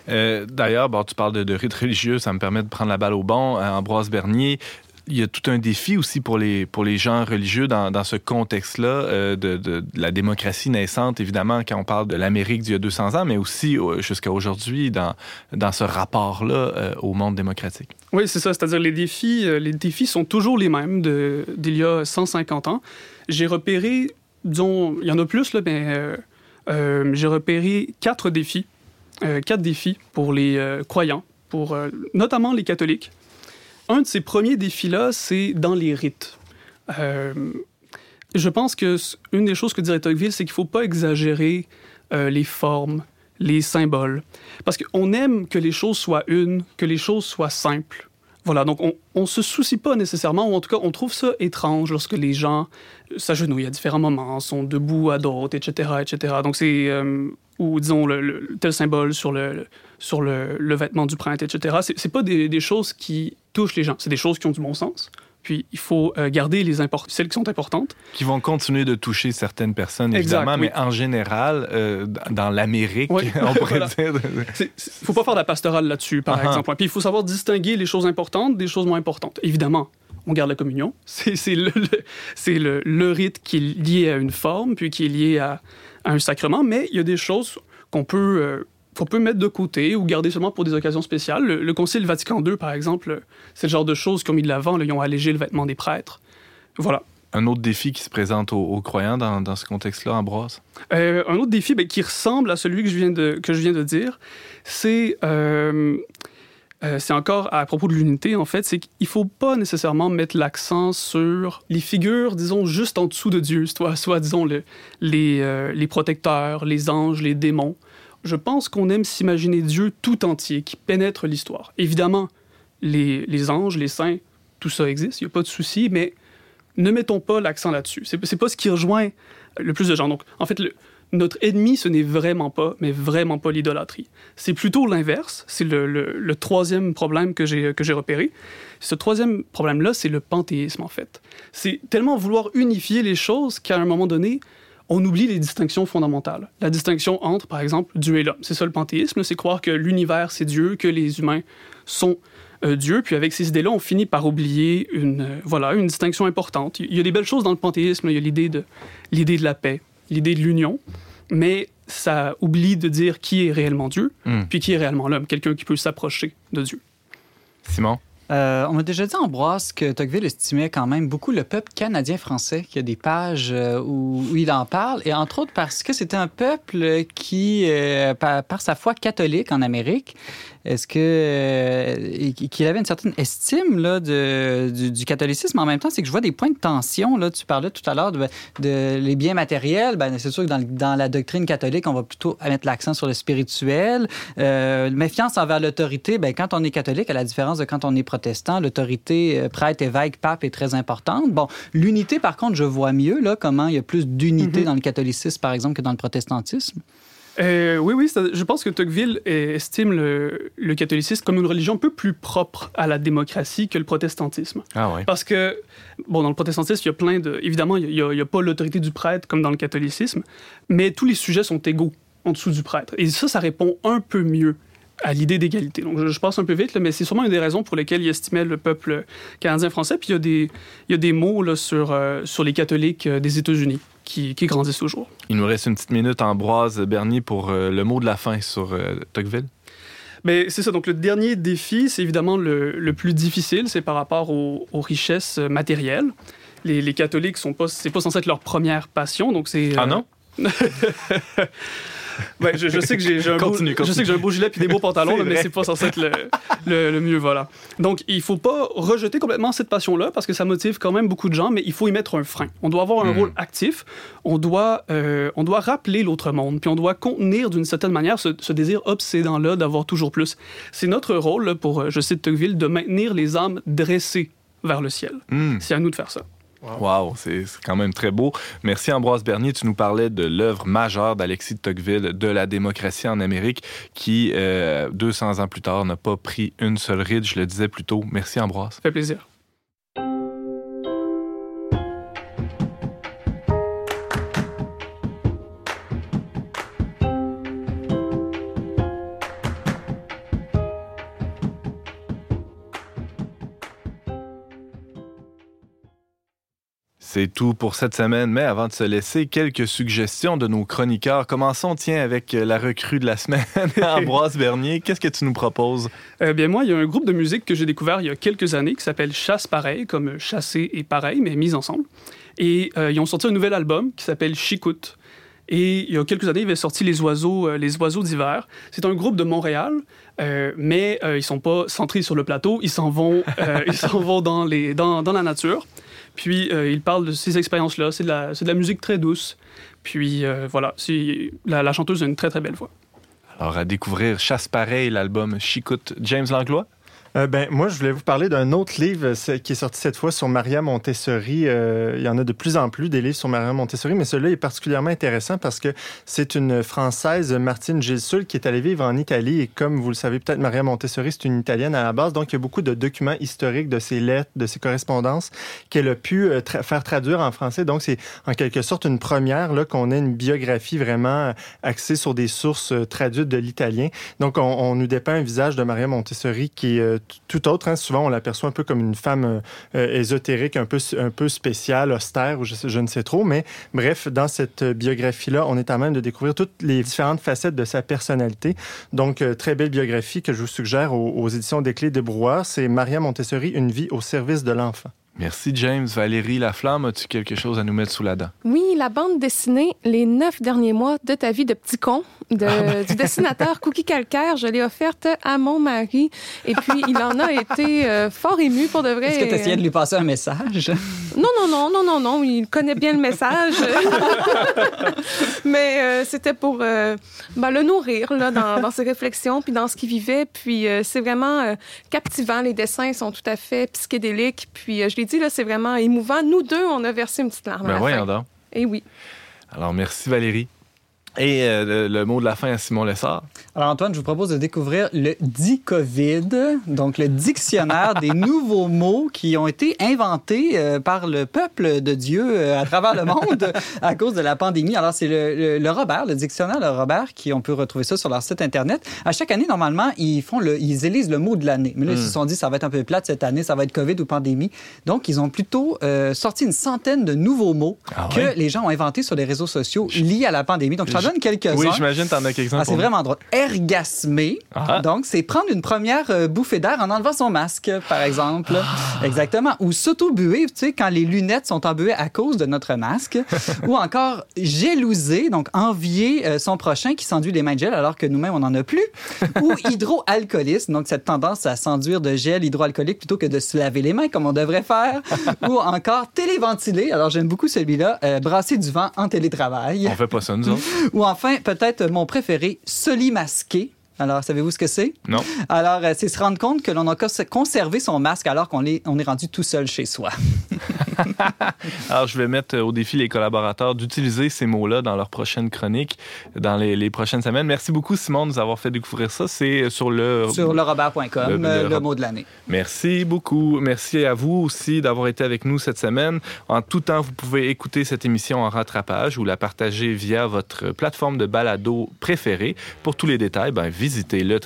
Speaker 2: Euh, D'ailleurs, bon, tu parles de, de rite religieux, ça me permet de prendre la balle au bon. Euh, Ambroise Bernier, il y a tout un défi aussi pour les, pour les gens religieux dans, ce contexte-là euh, de, la démocratie naissante, évidemment, quand on parle de l'Amérique d'il y a 200 ans, mais aussi jusqu'à aujourd'hui dans, dans ce rapport-là au monde démocratique.
Speaker 4: Oui, c'est ça. C'est-à-dire les défis, les défis sont toujours les mêmes d'il y a 150 ans. J'ai repéré, disons, il y en a plus, là, mais j'ai repéré quatre défis. Euh, quatre défis pour les euh, croyants, pour euh, notamment les catholiques. Un de ces premiers défis-là, c'est dans les rites. Je pense que une des choses que dirait Tocqueville, c'est qu'il ne faut pas exagérer les formes, les symboles. Parce qu'on aime que les choses soient une, que les choses soient simples. Voilà, donc on ne se soucie pas nécessairement, ou en tout cas on trouve ça étrange lorsque les gens s'agenouillent à différents moments, sont debout à d'autres, etc., etc. Donc c'est, euh, ou disons, tel symbole sur le, sur le, vêtement du printemps, etc. C'est, c'est pas des choses qui touchent les gens, c'est des choses qui ont du bon sens. Puis il faut euh, garder les celles qui sont importantes.
Speaker 2: Qui vont continuer de toucher certaines personnes, évidemment, mais en général, euh, dans l'Amérique, on pourrait dire. Il
Speaker 4: ne faut pas faire de la pastorale là-dessus, par uh-huh. exemple. Puis il faut savoir distinguer les choses importantes des choses moins importantes. Évidemment, on garde la communion. C'est le, le, le, rite qui est lié à une forme, puis qui est lié à, à un sacrement, mais il y a des choses qu'on peut. Euh, qu'on peut mettre de côté ou garder seulement pour des occasions spéciales. Le, Concile Vatican II, par exemple, c'est le genre de choses qu'ils ont mis de l'avant. Ils ont allégé le vêtement des prêtres. Voilà.
Speaker 2: Un autre défi qui se présente aux, croyants dans, dans ce contexte-là, Ambroise?
Speaker 4: Euh, un autre défi ben, qui ressemble à celui que je viens de, que je viens de dire, c'est... Euh, euh, c'est encore à propos de l'unité, en fait, c'est qu'il ne faut pas nécessairement mettre l'accent sur les figures, disons, juste en dessous de Dieu, soit, soit disons, le, les, les protecteurs, les anges, les démons je pense qu'on aime s'imaginer Dieu tout entier, qui pénètre l'histoire. Évidemment, les, anges, les saints, tout ça existe, il n'y a pas de souci, mais ne mettons pas l'accent là-dessus. C'est, n'est pas ce qui rejoint le plus de gens. Donc, en fait, notre ennemi, ce n'est vraiment pas, mais vraiment pas l'idolâtrie. C'est plutôt l'inverse. C'est le, troisième problème que j'ai, que j'ai repéré. Ce troisième problème-là, c'est le panthéisme, en fait. C'est tellement vouloir unifier les choses qu'à un moment donné, on oublie les distinctions fondamentales. La distinction entre, par exemple, Dieu et l'homme. C'est ça le panthéisme, c'est croire que l'univers, c'est Dieu, que les humains sont euh, Dieu. Puis avec ces idées-là, on finit par oublier une, euh, voilà, une distinction importante. Il y a des belles choses dans le panthéisme. Il y a l'idée de, l'idée de la paix, l'idée de l'union, mais ça oublie de dire qui est réellement Dieu, hmm. puis qui est réellement l'homme, quelqu'un qui peut s'approcher de Dieu.
Speaker 2: Simon?
Speaker 6: Euh, on m'a déjà dit, Ambroise, que Tocqueville estimait quand même beaucoup le peuple canadien-français, qu'il y a des pages euh, où, il en parle, et entre autres parce que c'était un peuple qui, euh, par, sa foi catholique en Amérique, est-ce que qu'il avait une certaine estime de, du, catholicisme en même temps, c'est que je vois des points de tension. Tu parlais tout à l'heure de, les biens matériels. Ben, c'est sûr que dans, la doctrine catholique, on va plutôt mettre l'accent sur le spirituel. Méfiance envers l'autorité, ben, quand on est catholique, à la différence de quand on est protestant, l'autorité euh, prêtre, évêque, pape est très importante. Bon, l'unité, par contre, je vois mieux là, comment il y a plus d'unité mm-hmm. dans le catholicisme, par exemple, que dans le protestantisme.
Speaker 4: Euh, oui, oui, je pense que Tocqueville estime le, catholicisme comme une religion un peu plus propre à la démocratie que le protestantisme.
Speaker 2: Ah oui.
Speaker 4: Parce que, bon, dans le protestantisme, il y a plein de... Évidemment, il n'y a, pas l'autorité du prêtre comme dans le catholicisme, mais tous les sujets sont égaux en dessous du prêtre. Et ça, ça répond un peu mieux à l'idée d'égalité. Donc, je, passe un peu vite, mais c'est sûrement une des raisons pour lesquelles il estimait le peuple canadien-français. Puis, il y a des, il y a des mots là, sur, euh, sur les catholiques euh, des États-Unis qui, qui, grandissent toujours.
Speaker 2: Il nous reste une petite minute, Ambroise Bernier, pour euh, le mot de la fin sur Tocqueville.
Speaker 4: Mais c'est ça. Donc, le dernier défi, c'est évidemment le, le, plus difficile, c'est par rapport aux, richesses matérielles. Les, les catholiques, sont pas, c'est pas censé être leur première passion. Donc, c'est.
Speaker 2: Ah non?
Speaker 4: ouais, je, sais que j'ai un, beau, Je sais que j'ai un beau gilet puis des beaux pantalons, mais c'est pas censé être le, le, mieux, voilà. Donc, il faut pas rejeter complètement cette passion-là parce que ça motive quand même beaucoup de gens, mais il faut y mettre un frein. On doit avoir un hmm. rôle actif. On doit, euh, on doit rappeler l'autre monde, puis on doit contenir d'une certaine manière ce, ce désir obsédant-là d'avoir toujours plus. C'est notre rôle, pour, euh, je cite Tocqueville, de maintenir les âmes dressées vers le ciel. Hmm. C'est à nous de faire ça.
Speaker 2: Wow, c'est quand même très beau. Merci Ambroise Bernier. Tu nous parlais de l'œuvre majeure d'Alexis de Tocqueville, de la démocratie en Amérique, qui, 200 euh, ans plus tard, n'a pas pris une seule ride. Je le disais plus tôt. Merci Ambroise.
Speaker 4: Ça fait plaisir.
Speaker 2: C'est tout pour cette semaine, mais avant de se laisser, quelques suggestions de nos chroniqueurs. Commençons, tiens, avec euh, la recrue de la semaine, Ambroise Bernier. Qu'est-ce que tu nous proposes?
Speaker 4: Eh bien, moi, il y a un groupe de musique que j'ai découvert il y a quelques années qui s'appelle Chasse Pareil, comme chasser et pareil, mais mis ensemble. Et euh, ils ont sorti un nouvel album qui s'appelle Chicoute. Et il y a quelques années, ils avaient sorti Les Oiseaux, euh, les oiseaux d'hiver. C'est un groupe de Montréal, mais ils sont pas centrés sur le plateau. Ils s'en vont, ils vont dans, les, dans, dans la nature. Puis il parle de ces expériences-là. C'est de, la, de la musique très douce. Puis voilà, la, la chanteuse a une très très belle voix.
Speaker 2: Alors à découvrir Chasse pareil, l'album Chicoute James Langlois.
Speaker 3: Euh, ben, moi, je voulais vous parler d'un autre livre qui est sorti cette fois sur Maria Montessori. Euh, il y en a de plus en plus des livres sur Maria Montessori, mais celui-là est particulièrement intéressant parce que c'est une Française, Martine Gilsul, qui est allée vivre en Italie. Et comme vous le savez peut-être, Maria Montessori, c'est une Italienne à la base. Donc, il y a beaucoup de documents historiques de ses lettres, de ses correspondances qu'elle a pu euh, faire traduire en français. Donc, c'est en quelque sorte une première là, qu'on ait une biographie vraiment axée sur des sources traduites de l'italien. Donc, on, on, nous dépeint un visage de Maria Montessori qui est tout autre. Hein. Souvent, on l'aperçoit un peu comme une femme euh, euh, ésotérique, un peu, un peu spéciale, austère, ou je, ne sais trop. Mais bref, dans cette biographie-là, on est à même de découvrir toutes les différentes facettes de sa personnalité. Donc, euh, très belle biographie que je vous suggère aux, aux éditions des Clés de Brouwer. C'est Maria Montessori, Une vie au service de l'enfant.
Speaker 2: Merci James. Valérie Laflamme, as-tu quelque chose à nous mettre sous la dent?
Speaker 5: Oui, la bande dessinée Les neuf derniers mois de ta vie de petit con de, ah ben. du dessinateur Cookie Calcaire. Je l'ai offerte à mon mari et puis il en a été euh, fort ému pour de vrai.
Speaker 6: Est-ce que tu essayais de lui passer un message?
Speaker 5: Non, non, non, non, non, non. Il connaît bien le message. Mais euh, c'était pour euh, ben, le nourrir là, dans, dans, ses réflexions puis dans ce qu'il vivait. Puis c'est vraiment captivant. Les dessins sont tout à fait psychédéliques. Puis je l'ai dit, c'est vraiment émouvant. Nous deux, on a versé une petite larme.
Speaker 2: Ben
Speaker 5: à la
Speaker 2: voyons
Speaker 5: fin. Et oui.
Speaker 2: Alors, merci Valérie. Et euh, le, le, mot de la fin à Simon Lessard.
Speaker 6: Alors Antoine, je vous propose de découvrir le DICOVID, donc le dictionnaire des nouveaux mots qui ont été inventés euh, par le peuple de Dieu euh, à travers le monde à cause de la pandémie. Alors c'est le, le, le, Robert, le dictionnaire Le Robert, qui on peut retrouver ça sur leur site internet. À chaque année, normalement, ils font le, ils élisent le mot de l'année. Mais là, mm. ils se sont dit ça va être un peu plate cette année, ça va être COVID ou pandémie. Donc ils ont plutôt sorti une centaine de nouveaux mots ah que les gens ont inventés sur les réseaux sociaux liés à la pandémie. Donc je donne quelques-uns.
Speaker 2: Oui, j'imagine t'en as quelques-uns.
Speaker 6: Ah, c'est vraiment drôle ergasmer. Ah. Donc, c'est prendre une première euh, bouffée d'air en enlevant son masque, par exemple. Ah. Exactement. Ou s'auto-buer, tu sais, quand les lunettes sont embuées à cause de notre masque. Ou encore jalouser, donc envier euh, son prochain qui s'enduit les mains de gel alors que nous-mêmes, on n'en a plus. Ou hydroalcoolisme, donc cette tendance à s'enduire de gel hydroalcoolique plutôt que de se laver les mains comme on devrait faire. Ou encore téléventiler, alors j'aime beaucoup celui-là, euh, brasser du vent en télétravail.
Speaker 2: On fait pas ça, nous autres.
Speaker 6: Ou enfin, peut-être mon préféré, solimasquer masqué. Alors, savez-vous ce que c'est?
Speaker 2: Non.
Speaker 6: Alors, c'est se rendre compte que l'on a conservé son masque alors qu'on est, on est rendu tout seul chez soi.
Speaker 2: alors, je vais mettre au défi les collaborateurs d'utiliser ces mots-là dans leur prochaine chronique, dans les, les, prochaines semaines. Merci beaucoup, Simon, de nous avoir fait découvrir ça. C'est sur le...
Speaker 6: Sur lerobert.com, le, le, le, mot de l'année.
Speaker 2: Merci beaucoup. Merci à vous aussi d'avoir été avec nous cette semaine. En tout temps, vous pouvez écouter cette émission en rattrapage ou la partager via votre plateforme de balado préférée. Pour tous les détails, ben, visitez le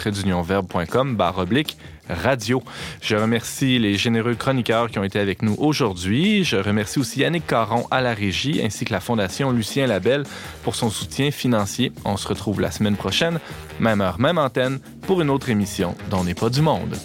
Speaker 2: verbe.com barre oblique radio. Je remercie les généreux chroniqueurs qui ont été avec nous aujourd'hui. Je remercie aussi Yannick Caron à la régie ainsi que la Fondation Lucien Labelle pour son soutien financier. On se retrouve la semaine prochaine, même heure, même antenne, pour une autre émission dont n'est pas du monde.